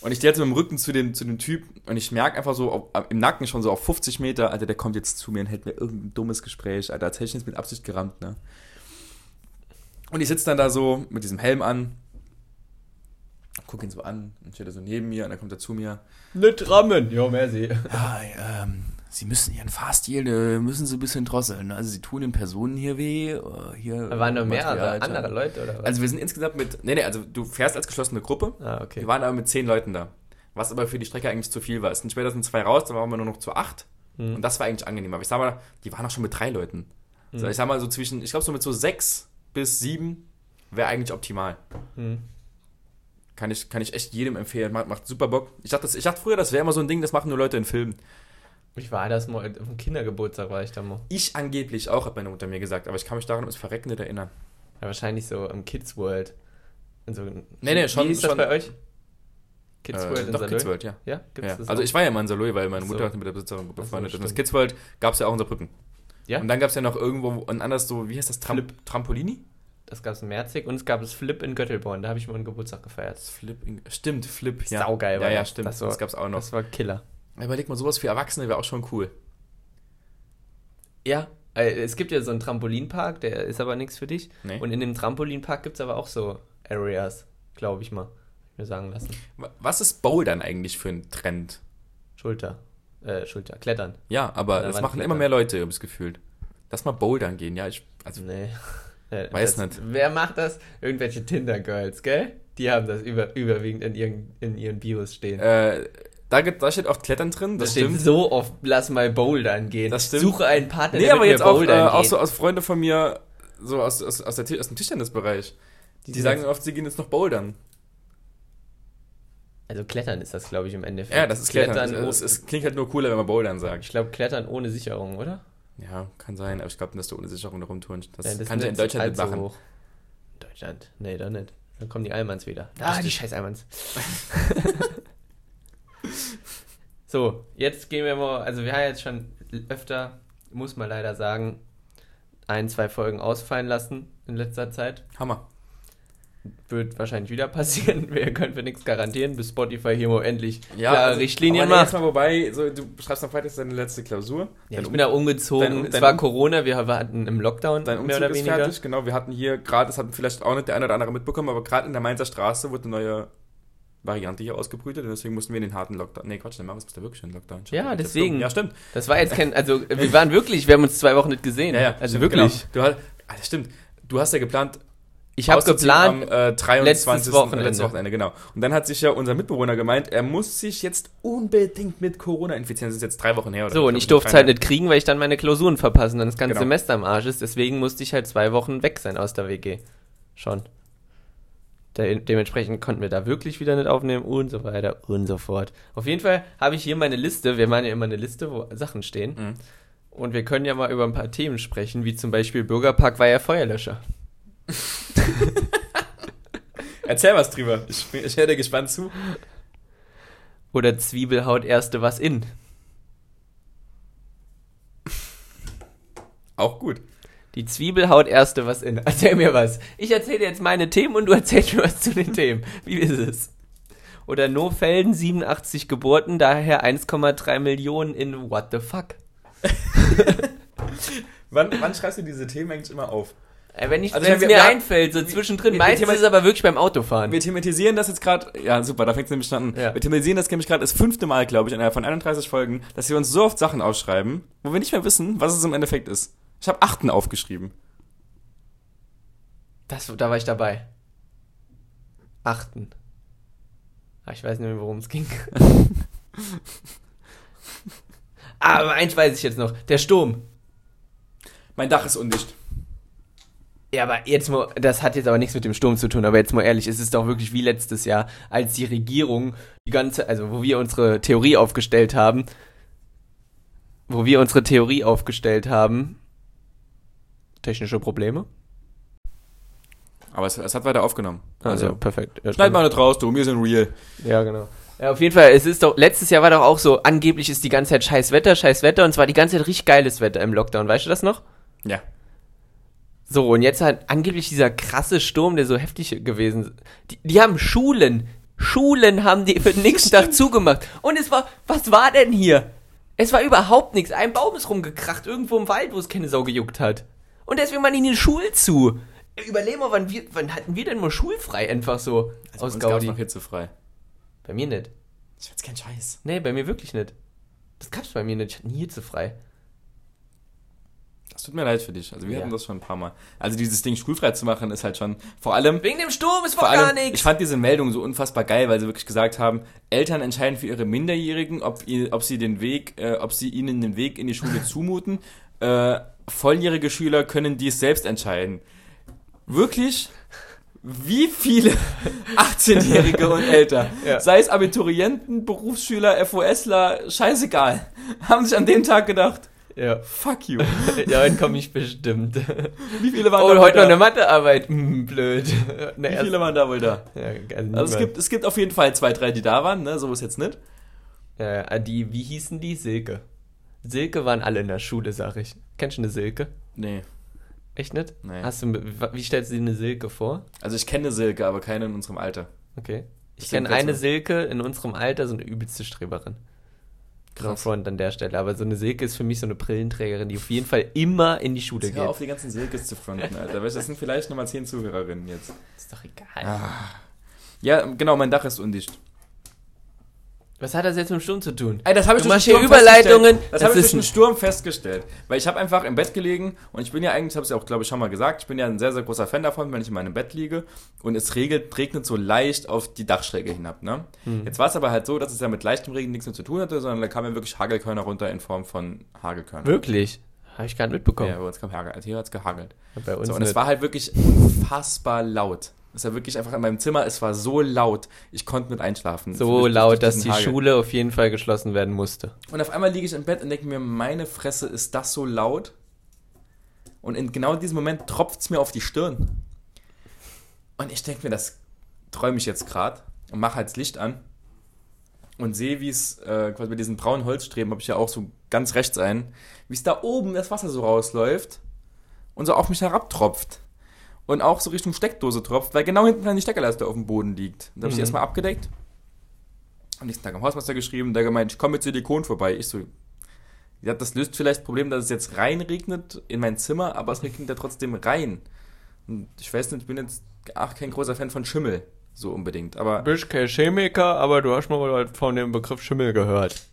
Und ich stehe jetzt mit dem Rücken zu dem, zu dem Typ und ich merke einfach so auf, im Nacken schon so auf 50 Meter, Alter, der kommt jetzt zu mir und hält mir irgendein dummes Gespräch. Alter, als hätte ich ihn jetzt mit Absicht gerammt, ne? Und ich sitze dann da so mit diesem Helm an, gucke ihn so an und steht er so neben mir und dann kommt er zu mir. Nicht rammen. Jo, merci. Ja, ähm, Sie müssen Ihren Fahrstil, äh, müssen Sie ein bisschen drosseln. Also Sie tun den Personen hier weh. äh, Hier Da waren noch Material- andere Leute, oder was? Also wir sind insgesamt mit, nee, nee, also du fährst als geschlossene Gruppe. ah, okay. Wir waren aber mit zehn Leuten da. Was aber für die Strecke eigentlich zu viel war. Es sind später sind zwei raus, dann waren wir nur noch zu acht. Hm. Und das war eigentlich angenehm. Aber ich sag mal, die waren auch schon mit drei Leuten. So, ich sag mal so zwischen, ich glaube so mit so sechs bis sieben wäre eigentlich optimal. Hm. Kann ich, kann ich echt jedem empfehlen. Macht, macht super Bock. Ich dachte, das, ich dachte früher, das wäre immer so ein Ding, das machen nur Leute in Filmen. Ich war das mal, auf dem Kindergeburtstag war ich da mal. Ich angeblich auch, hat meine Mutter mir gesagt, aber ich kann mich daran ums Verrecken nicht erinnern. Ja, wahrscheinlich so im Kids World. In so, Nee, nee, schon- Wie ist das schon- bei euch? Kids Äh, World in doch? Kids World, ja. Ja, gibt's ja. das Also auch? ich war ja mal in Saloy, weil meine Mutter so. mit der Besitzerin so, befreundet ist. Und das. Kids World gab es ja auch in Saarbrücken. Ja? Und dann gab es ja noch irgendwo ein anderes so, wie heißt das, Tram Flip. Trampolini? Das gab es in Merzig und es gab das Flip in Göttelborn. Da habe ich mal einen Geburtstag gefeiert. Flip, in, stimmt, Flip, ja. Saugeil war Ja, ja, stimmt, Das das, war- gab's auch noch. Das war Killer. Überleg mal, sowas für Erwachsene wäre auch schon cool. Ja, äh, es gibt ja so einen Trampolinpark, der ist aber nichts für dich. Nee. Und in dem Trampolinpark gibt es aber auch so Areas, glaube ich mal. Ich mir sagen lassen. Wa- Was ist Bouldern eigentlich für ein Trend? Schulter. Äh, Schulter. Klettern. Ja, aber Da das machen Klettern. immer mehr Leute, habe ich das Gefühl. Lass mal Bouldern gehen, ja. Ich, also, Nee. Äh, Weiß das, nicht. Wer macht das? Irgendwelche Tinder-Girls, gell? Die haben das über, überwiegend in ihren, in ihren Bios stehen. äh, da, gibt, da steht oft Klettern drin, da das steht stimmt. so oft, lass mal bouldern gehen. Das stimmt. Suche einen Partner, Nee, der aber mit jetzt mir auch, äh, auch so aus Freunde von mir, so aus, aus, aus, der, aus dem Tischtennisbereich. Die, sind sagen oft, sie gehen jetzt noch bouldern. Also Klettern ist das, glaube ich, im Endeffekt. Ja, das ist Klettern. oh- es, es klingt halt nur cooler, wenn man bouldern sagt. ich glaube, Klettern ohne Sicherung, oder? Ja, kann sein, aber ich glaube, dass du ohne Sicherung da rumtun. Das, Ja, kann ich in nicht Deutschland nicht machen. hoch. In Deutschland? Nee, da nicht. Dann kommen die Almans wieder. Ah, die scheiß Almans. so, jetzt gehen wir mal, also wir haben jetzt schon öfter, muss man leider sagen, ein, zwei Folgen ausfallen lassen in letzter Zeit. Hammer. Wird wahrscheinlich wieder passieren. Wir können für nichts garantieren, bis Spotify hier mal endlich klare also, Richtlinien aber macht. mal wobei, so, du schreibst am Freitag deine letzte Klausur. Ja, ich bin da umgezogen. dein- es dein war Corona, wir hatten im Lockdown Dein mehr Umzug oder ist weniger. fertig, genau. Wir hatten hier gerade, das hat vielleicht auch nicht der eine oder andere mitbekommen, aber gerade in der Mainzer Straße wurde eine neue Variante hier ausgebrütet und deswegen mussten wir in den harten Lockdown. Nee, Quatsch, der Marius ist da wirklich in den Lockdown. Ja, deswegen. Ja, stimmt. Das war jetzt kein, also wir waren wirklich, wir haben uns zwei Wochen nicht gesehen. Ja, ja, also stimmt, wirklich. Genau. Du hast, das stimmt. Du hast ja geplant, Ich habe geplant, am äh, 23. letztes Wochenende. letztes Wochenende, genau. Und dann hat sich ja unser Mitbewohner gemeint, er muss sich jetzt unbedingt mit Corona infizieren. Das ist jetzt drei Wochen her. Oder so, und glaub ich durfte es halt nicht kriegen, weil ich dann meine Klausuren verpasse und dann das ganze Genau. Semester im Arsch ist. Deswegen musste ich halt zwei Wochen weg sein aus der WG. Schon. De dementsprechend konnten wir da wirklich wieder nicht aufnehmen und so weiter und so fort. Auf jeden Fall habe ich hier meine Liste. Wir machen ja immer eine Liste, wo Sachen stehen. Mhm. Und wir können ja mal über ein paar Themen sprechen, wie zum Beispiel Bürgerpark war ja Feuerlöscher. Erzähl was drüber. Ich, ich höre dir gespannt zu. Oder Zwiebelhaut erste was in. Auch gut. Die Zwiebel haut erste was in. Erzähl mir was. Ich erzähle jetzt meine Themen und du erzählst mir was zu den Themen. Wie ist es? Oder Nofelden, 87 Geburten, daher 1,3 Millionen in What the fuck? wann, wann schreibst du diese Themen eigentlich immer auf? Äh, wenn ich, Also wenn es mir wir- einfällt, so zwischendrin. Meistens ist es aber wirklich beim Autofahren. Wir thematisieren das jetzt gerade, ja super, da fängt es nämlich an. Ja. Wir thematisieren das nämlich gerade das fünfte Mal, glaube ich, innerhalb von 31 Folgen, dass wir uns so oft Sachen aufschreiben, wo wir nicht mehr wissen, was es im Endeffekt ist. Ich habe achten aufgeschrieben. Das, da war ich dabei. Achten. Ah, ich weiß nicht mehr, worum es ging. Ah, aber eins weiß ich jetzt noch. Der Sturm. Mein Dach ist undicht. Ja, aber jetzt mal, das hat jetzt aber nichts mit dem Sturm zu tun, aber jetzt mal ehrlich, es ist doch wirklich wie letztes Jahr, als die Regierung die ganze, also wo wir unsere Theorie aufgestellt haben, wo wir unsere Theorie aufgestellt haben, technische Probleme. Aber es, es hat weiter aufgenommen. Also, Also, perfekt. Ja, schneid mal nicht raus, du, wir sind real. Ja, genau. Ja, auf jeden Fall, es ist doch, letztes Jahr war doch auch so, angeblich ist die ganze Zeit scheiß Wetter, scheiß Wetter, und zwar die ganze Zeit richtig geiles Wetter im Lockdown, weißt du das noch? Ja. So, und jetzt hat angeblich dieser krasse Sturm, der so heftig gewesen ist. Die, die haben Schulen. Schulen haben die für den nächsten Tag zugemacht. Und es war, was war denn hier? Es war überhaupt nichts. Ein Baum ist rumgekracht, irgendwo im Wald, wo es keine Sau gejuckt hat. Und deswegen waren die in die Schule zu. Überlegen wir, wann, wir, wann hatten wir denn mal schulfrei einfach so Also aus uns gab's Gaudi? noch hitzefrei. Bei mir nicht. Ich jetzt kein Scheiß. Nee, bei mir wirklich nicht. Das gab's bei mir nicht. Ich hatte nie hitzefrei. Das tut mir leid für dich. Also wir Ja. hatten das schon ein paar Mal. Also dieses Ding schulfrei zu machen ist halt schon, vor allem, Wegen dem Sturm ist vor vor gar allem, nichts. ich fand diese Meldung so unfassbar geil, weil sie wirklich gesagt haben, Eltern entscheiden für ihre Minderjährigen, ob, ob sie den Weg, äh, ob sie ihnen den Weg in die Schule zumuten. Äh, volljährige Schüler können dies selbst entscheiden. Wirklich? Wie viele 18-Jährige und älter, Ja. sei es Abiturienten, Berufsschüler, FOSler, scheißegal, haben sich an dem Tag gedacht, Ja. fuck you. Ja, dann komme ich bestimmt. Wie viele waren Oh, da wohl heute noch eine Mathearbeit. Hm, blöd. Na, Wie viele waren da wohl da? ja, also Also es gibt, es gibt auf jeden Fall zwei, drei, die da waren, ne? So ist jetzt nicht. Ja, die, wie hießen die? Silke. Silke waren alle in der Schule, sag ich. Kennst du eine Silke? Nee. Echt nicht? Nee. Hast du, wie stellst du dir eine Silke vor? Also ich kenne Silke, aber keine in unserem Alter. Okay. Ich kenne eine. Silke in unserem Alter, so eine übelste Streberin. No front an der Stelle. Aber so eine Silke ist für mich so eine Brillenträgerin, die auf jeden Fall immer in die Schule Hör geht. auf, die ganzen Silkes zu fronten, Alter. Weißt du, Das sind vielleicht nochmal zehn Zuhörerinnen jetzt. Ist doch egal. Ah. Ja, genau, mein Dach ist undicht. Was hat das jetzt mit dem Sturm zu tun? Ey, das habe ich Du durch machst den hier Sturm Überleitungen. festgestellt. Das, Das habe ich durch den Sturm festgestellt. Weil ich habe einfach im Bett gelegen und ich bin ja eigentlich, habe es ja auch, glaube ich, schon mal gesagt, ich bin ja ein sehr, sehr großer Fan davon, wenn ich in meinem Bett liege und es regelt, regnet so leicht auf die Dachschräge hinab. Ne? Hm. Jetzt war es aber halt so, dass es ja mit leichtem Regen nichts mehr zu tun hatte, sondern da kamen ja wirklich Hagelkörner runter in Form von Hagelkörnern. Wirklich? Habe ich gar nicht mitbekommen. Ja, bei uns kam Hagel. Also hier hat es gehagelt. Bei uns So, und es war halt wirklich unfassbar laut. Es war wirklich einfach in meinem Zimmer, es war so laut, ich konnte nicht einschlafen. so laut, dass die Hagel. Schule auf jeden Fall geschlossen werden musste. Und auf einmal liege ich im Bett und denke mir, meine Fresse, ist das so laut? Und in genau diesem Moment tropft es mir auf die Stirn. Und ich denke mir, das träume ich jetzt gerade und mache halt das Licht an und sehe, wie es äh, quasi bei diesen braunen Holzstreben, habe ich ja auch so ganz rechts ein, wie es da oben das Wasser so rausläuft und so auf mich herabtropft. Und auch so Richtung Steckdose tropft, weil genau hinten dann die Steckerleiste auf dem Boden liegt. Da habe ich Mhm. die erstmal abgedeckt. Am nächsten Tag am Hausmeister geschrieben, der gemeint, ich komme mit Silikon vorbei. Ich so, ja, das löst vielleicht das Problem, dass es jetzt rein regnet in mein Zimmer, aber es regnet ja trotzdem rein. Und ich weiß nicht, ich bin jetzt ach, kein großer Fan von Schimmel, so unbedingt. Aber bist kein Chemiker, aber du hast mal von dem Begriff Schimmel gehört.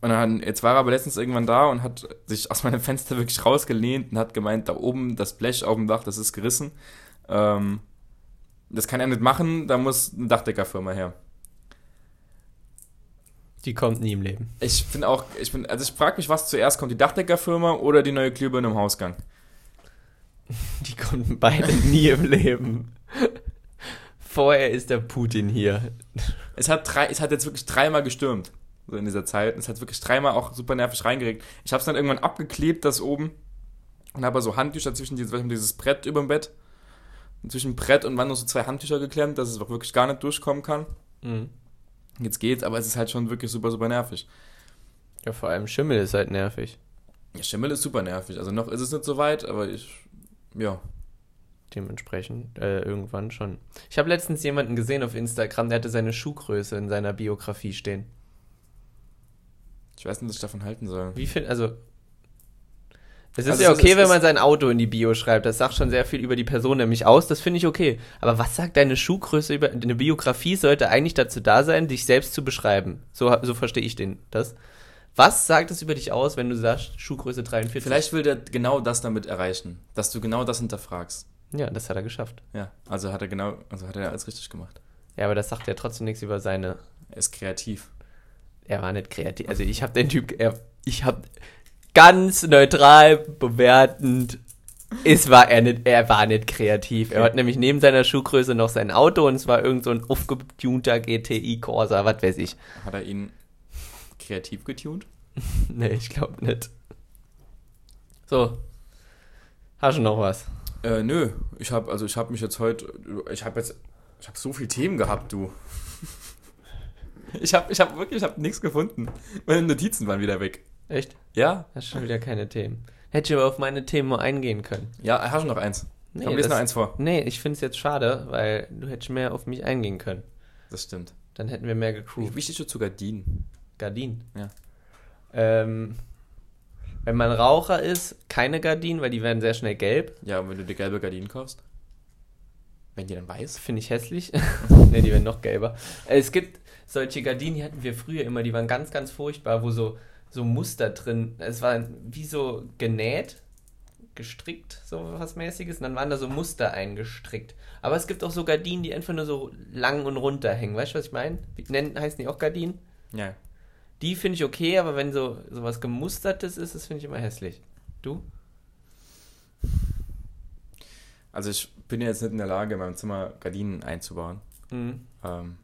Und dann, jetzt war er aber letztens irgendwann da und hat sich aus meinem Fenster wirklich rausgelehnt und hat gemeint, da oben das Blech auf dem Dach, das ist gerissen. Ähm, das kann er nicht machen, da muss eine Dachdeckerfirma her. Die kommt nie im Leben. Ich finde auch, ich bin, also ich frage mich, was zuerst kommt, die Dachdeckerfirma oder die neue Glühbirne im Hausgang? Die kommen beide nie im Leben. Vorher ist der Putin hier. Es hat drei, es hat jetzt wirklich dreimal gestürmt, so in dieser Zeit. Es hat wirklich dreimal auch super nervig reingeregt. Ich habe es dann irgendwann abgeklebt, das oben, und habe so Handtücher zwischen dieses, dieses Brett über dem Bett, zwischen Brett und Wand noch so zwei Handtücher geklemmt, dass es auch wirklich gar nicht durchkommen kann. Mhm. Jetzt geht's, aber es ist halt schon wirklich super, super nervig. Ja, vor allem Schimmel ist halt nervig. Ja, Schimmel ist super nervig. Also noch ist es nicht so weit, aber ich Ja. Dementsprechend äh, irgendwann schon. Ich habe letztens jemanden gesehen auf Instagram, der hatte seine Schuhgröße in seiner Biografie stehen. Ich weiß nicht, was ich davon halten soll. Wie viel, also. Es ist Also ja ist- okay, es wenn ist- man sein Auto in die Bio schreibt. Das sagt schon sehr viel über die Person nämlich aus. Das finde ich okay. Aber was sagt deine Schuhgröße über. Eine Biografie sollte eigentlich dazu da sein, dich selbst zu beschreiben. So, so verstehe ich den, das. Was sagt es über dich aus, wenn du sagst, Schuhgröße 43? Vielleicht will der genau das damit erreichen, dass du genau das hinterfragst. Ja, das hat er geschafft. Ja, also hat er genau, also hat er alles richtig gemacht. Ja, aber das sagt ja trotzdem nichts über seine. Er ist kreativ. Er war nicht kreativ. Also ich habe den Typ. Er, ich habe ganz neutral bewertend. Es war er nicht, er war nicht kreativ. Er hat nämlich neben seiner Schuhgröße noch sein Auto und es war irgend so ein aufgetunter GTI Corsa, was weiß ich. Hat er ihn kreativ getunt? Nee, ich glaube nicht. So. Hast du noch was? Äh, nö, ich habe also ich habe mich jetzt heute ich habe jetzt ich habe so viele Themen gehabt, du. Ich habe ich habe wirklich ich habe nichts gefunden. Meine Notizen waren wieder weg. Echt? Ja? Hast schon wieder keine Themen. Hätte ich aber auf meine Themen mal eingehen können. Ja, hast du noch eins? Nee, Komm, lese noch eins vor. Nee, ich finde es jetzt schade, weil du hättest mehr auf mich eingehen können. Das stimmt. Dann hätten wir mehr Wie gecrewt. wichtig du zu Gardinen? Gardinen. Ja. Ähm, wenn man Raucher ist, keine Gardinen, weil die werden sehr schnell gelb. Ja, und wenn du dir gelbe Gardinen kaufst? Wenn die dann weiß? finde ich hässlich. ne, die werden noch gelber. Äh, Es gibt solche Gardinen, die hatten wir früher immer, die waren ganz, ganz furchtbar, wo so, so Muster drin, es war wie so genäht, gestrickt, so was mäßiges, und dann waren da so Muster eingestrickt. Aber es gibt auch so Gardinen, die einfach nur so lang und runter hängen. Weißt du, was ich meine? Nennen, heißen die auch Gardinen? Ja. Die finde ich okay, aber wenn so sowas gemustertes ist, das finde ich immer hässlich. Du? Also ich bin jetzt nicht in der Lage, in meinem Zimmer Gardinen einzubauen. Mhm. Ähm,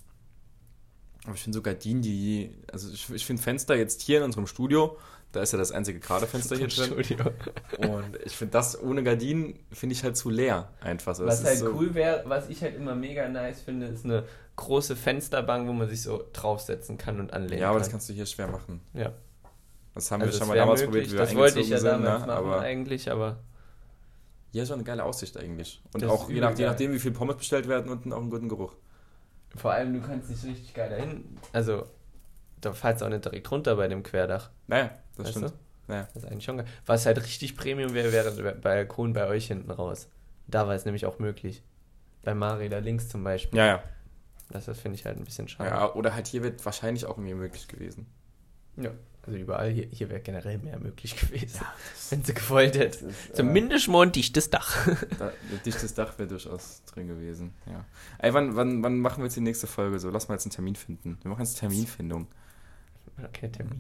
aber ich finde so Gardinen, die, also ich, ich finde Fenster jetzt hier in unserem Studio, da ist ja das einzige gerade Fenster hier drin. Und ich finde das ohne Gardinen, finde ich halt zu leer einfach. So, Was halt so, cool wäre, was ich halt immer mega nice finde, ist eine große Fensterbank, wo man sich so draufsetzen kann und anlehnen Ja, aber das kann. kannst du hier schwer machen. Ja. Das haben Also wir schon mal damals möglich, probiert, wie wir Das wollte ich ja eingezogen damals sind, machen ne? aber eigentlich, aber hier ist schon eine geile Aussicht eigentlich. Und Das auch je, nach, je nachdem, wie viel Pommes bestellt werden, unten auch einen guten Geruch. Vor allem du kannst dich richtig geil dahin, also da fällst du auch nicht direkt runter bei dem Querdach. Naja, das Weißt stimmt. du? Naja. Das ist eigentlich schon geil. Was halt richtig Premium wäre, wäre der Balkon bei euch hinten raus. Da war es nämlich auch möglich. Bei Mari da links zum Beispiel. Ja, ja. Das, das finde ich halt ein bisschen schade. ja. Oder halt hier wird wahrscheinlich auch irgendwie möglich gewesen. Ja, also überall hier, hier wäre generell mehr möglich gewesen, wenn sie gewollt hätte. Zumindest mal ein dichtes Dach. Da, ein dichtes Dach wäre durchaus drin gewesen, ja. Ey, wann, wann, wann machen wir jetzt die nächste Folge so? Lass mal jetzt einen Termin finden. Wir machen jetzt Terminfindung. Okay, Termin.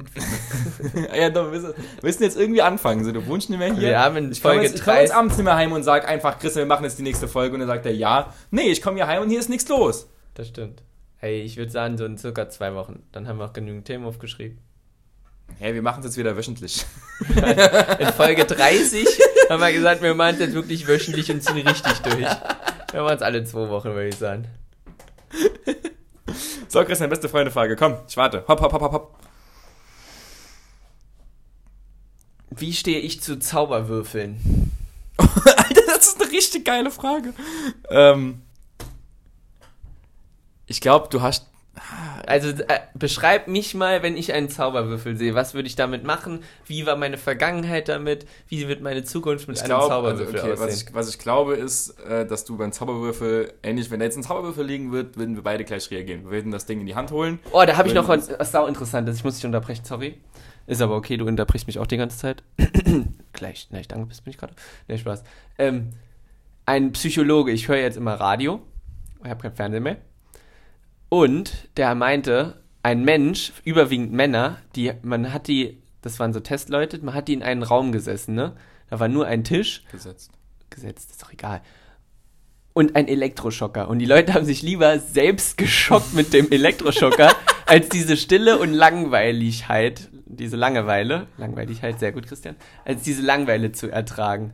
ja, doch, wir müssen, wir müssen jetzt irgendwie anfangen. So, du wohnst nicht mehr hier. Wir haben in ich komme Folge jetzt, ich komm jetzt 30 abends nicht mehr heim und sag einfach, Chris, wir machen jetzt die nächste Folge. Und dann sagt er, ja. Nee, ich komme hier heim und hier ist nichts los. Das stimmt. Hey, ich würde sagen, so in circa zwei Wochen. Dann haben wir auch genügend Themen aufgeschrieben. Hey, wir machen es jetzt wieder wöchentlich. In Folge 30 haben wir gesagt, wir machen es jetzt wirklich wöchentlich und ziehen richtig durch. Wir machen es alle zwei Wochen, würde ich sagen. So, Christian, beste Freunde-Frage. Komm, ich warte. Hopp, hopp, hopp, hopp, hopp. Wie stehe ich zu Zauberwürfeln? Alter, das ist eine richtig geile Frage. Ähm, ich glaube, du hast. Also äh, beschreib mich mal, wenn ich einen Zauberwürfel sehe. Was würde ich damit machen? Wie war meine Vergangenheit damit? Wie wird meine Zukunft mit Ich einem also, Zauberwürfel okay, was aussehen? ich, was ich glaube, ist, äh, dass du beim Zauberwürfel, ähnlich, wenn da jetzt ein Zauberwürfel liegen wird, würden wir beide gleich reagieren. Wir würden das Ding in die Hand holen. Oh, da habe ich noch was, was sau interessantes. Ich muss dich unterbrechen, sorry. Ist aber okay, du unterbrichst mich auch die ganze Zeit. Gleich, leicht angepisst bin ich gerade. Nee, Spaß. Ähm, ein Psychologe, ich höre jetzt immer Radio. Ich habe kein Fernsehen mehr. Und der meinte, ein Mensch, überwiegend Männer, die, man hat die, das waren so Testleute, man hat die in einen Raum gesessen, ne? Da war nur ein Tisch, Gesetzt. gesetzt, ist doch egal. Und ein Elektroschocker. Und die Leute haben sich lieber selbst geschockt mit dem Elektroschocker, als diese Stille und Langweiligkeit, diese Langeweile, Langweiligkeit, sehr gut, Christian, als diese Langweile zu ertragen.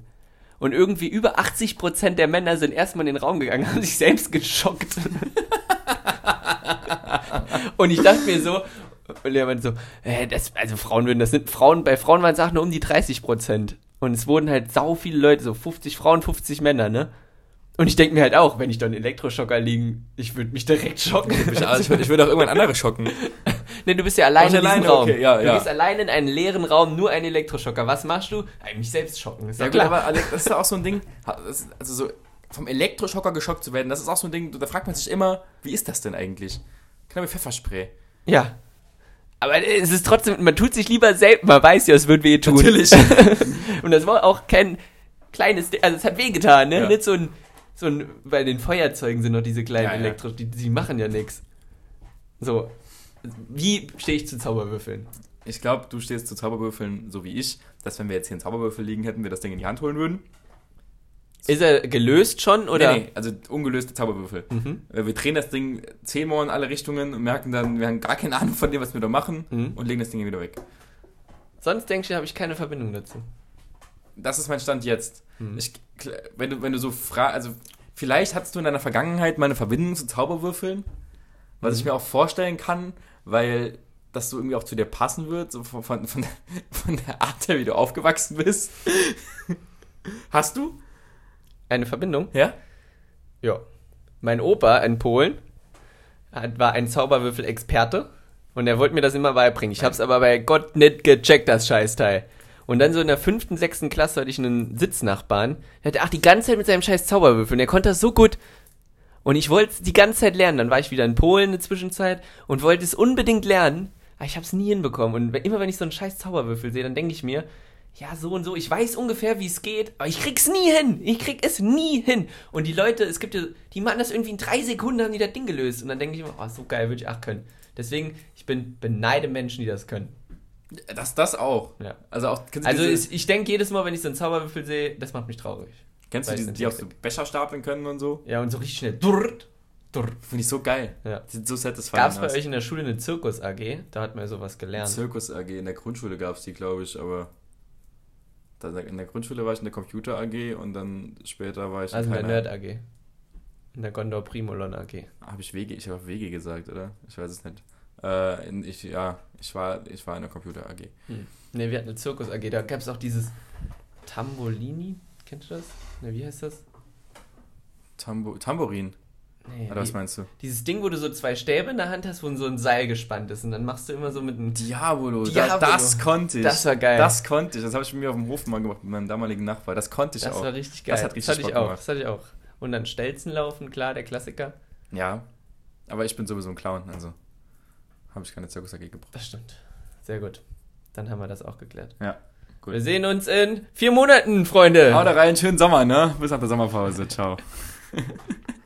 Und irgendwie über 80% der Männer sind erstmal in den Raum gegangen, haben sich selbst geschockt. und ich dachte mir so, und der meinte so, äh, das, also Frauen würden das nicht, Frauen, bei Frauen waren es auch nur um die 30%. Und es wurden halt sau viele Leute, so 50 Frauen, 50 Männer, ne? Und ich denke mir halt auch, wenn ich da einen Elektroschocker liegen, ich würde mich direkt schocken. Ich, ich würde würd auch irgendwann andere schocken. nee, du bist ja allein in diesem alleine, Raum. okay, ja, du ja. gehst allein in einen leeren Raum, nur ein Elektroschocker. Was machst du? Eigentlich selbst schocken. Ist Ja, ja, gut, klar. aber Alex, das ist ja auch so ein Ding, also so vom Elektroschocker geschockt zu werden, das ist auch so ein Ding, da fragt man sich immer, wie ist das denn eigentlich? Genau wie Pfefferspray. ja. Aber es ist trotzdem, man tut sich lieber selbst, man weiß ja, es wird weh tun. Natürlich. Und das war auch kein kleines, Ding, also es hat wehgetan, ne? Ja. Nicht so ein, so ein, bei den Feuerzeugen sind noch diese kleinen Ja, ja. Elektro, die, die machen ja nichts. So. Wie stehe ich zu Zauberwürfeln? Ich glaube, du stehst zu Zauberwürfeln so wie ich, dass wenn wir jetzt hier einen Zauberwürfel liegen hätten, wir das Ding in die Hand holen würden. Ist er gelöst schon oder? Nee, nee, also ungelöste Zauberwürfel. Mhm. Wir drehen das Ding zehnmal in alle Richtungen und merken dann, wir haben gar keine Ahnung von dem, was wir da machen Mhm. und legen das Ding wieder weg. Sonst denke ich, habe ich keine Verbindung dazu. Das ist mein Stand jetzt. Mhm. Ich, wenn, du, wenn du so fragst, also vielleicht hattest du in deiner Vergangenheit mal eine Verbindung zu Zauberwürfeln, was ich Mhm. mir auch vorstellen kann, weil das so irgendwie auch zu dir passen wird, so von, von, von, von der Art her, wie du aufgewachsen bist. Hast du? Eine Verbindung? Ja? Ja. Mein Opa in Polen hat, war ein Zauberwürfel-Experte und er wollte mir das immer beibringen. Ich hab's aber bei Gott nicht gecheckt, das Scheißteil. Und dann so in der fünften, sechsten Klasse hatte ich einen Sitznachbarn, der hatte ach die ganze Zeit mit seinem scheiß Zauberwürfel und er konnte das so gut. Und ich wollte es die ganze Zeit lernen. Dann war ich wieder in Polen in der Zwischenzeit und wollte es unbedingt lernen, aber ich hab's nie hinbekommen. Und immer wenn ich so einen scheiß Zauberwürfel sehe, dann denke ich mir, ja, so und so, ich weiß ungefähr, wie es geht, aber ich krieg's nie hin. Ich krieg es nie hin. Und die Leute, es gibt ja, die machen das irgendwie in drei Sekunden, haben die das Ding gelöst. Und dann denke ich mir, oh, so geil, würde ich auch können. Deswegen, ich bin beneide Menschen, die das können. Das, das auch. Ja. Also auch, Also ist, ich denke jedes Mal, wenn ich so einen Zauberwürfel sehe, das macht mich traurig. kennst du diese, nicht, die auch so Becher stapeln können und so? Ja, und so richtig schnell. Durrt, durrt. Finde ich so geil. Ja. Sieht so satisfying Gab es bei euch in der Schule eine Zirkus AG? Da hat man ja sowas gelernt. Zirkus AG, in der Grundschule gab es die, glaube ich, aber in der Grundschule war ich in der Computer AG und dann später war ich Also in der Nerd AG. In der Gondor Primolon AG. Habe ich WG, ich habe WG gesagt, oder? Ich weiß es nicht. Äh, in, ich, ja, ich war, ich war in der Computer AG. Ne, wir hatten eine Zirkus AG. Da gab es auch dieses Tambolini. Kennst du das? Ne, wie heißt das? Tambo, Tambourin, Nee, oder was meinst du? dieses Ding, wo du so zwei Stäbe in der Hand hast, wo so ein Seil gespannt ist. Und dann machst du immer so mit einem. Diabolo, Diabolo. Da, das konnte ich. Das war geil. Das konnte ich. Das habe ich mir auf dem Hof mal gemacht mit meinem damaligen Nachbar. Das konnte ich Das auch. war richtig geil. Das hat richtig hatte ich Bock auch. gemacht. Das hatte ich auch. Und dann Stelzen laufen, klar, der Klassiker. Ja, aber ich bin sowieso ein Clown, also habe ich keine Zirkus AG gebraucht. Das stimmt. Sehr gut. Dann haben wir das auch geklärt. Ja, gut. Wir sehen uns in vier Monaten, Freunde. Haut rein, schönen Sommer, ne? Bis nach der Sommerpause. Ciao.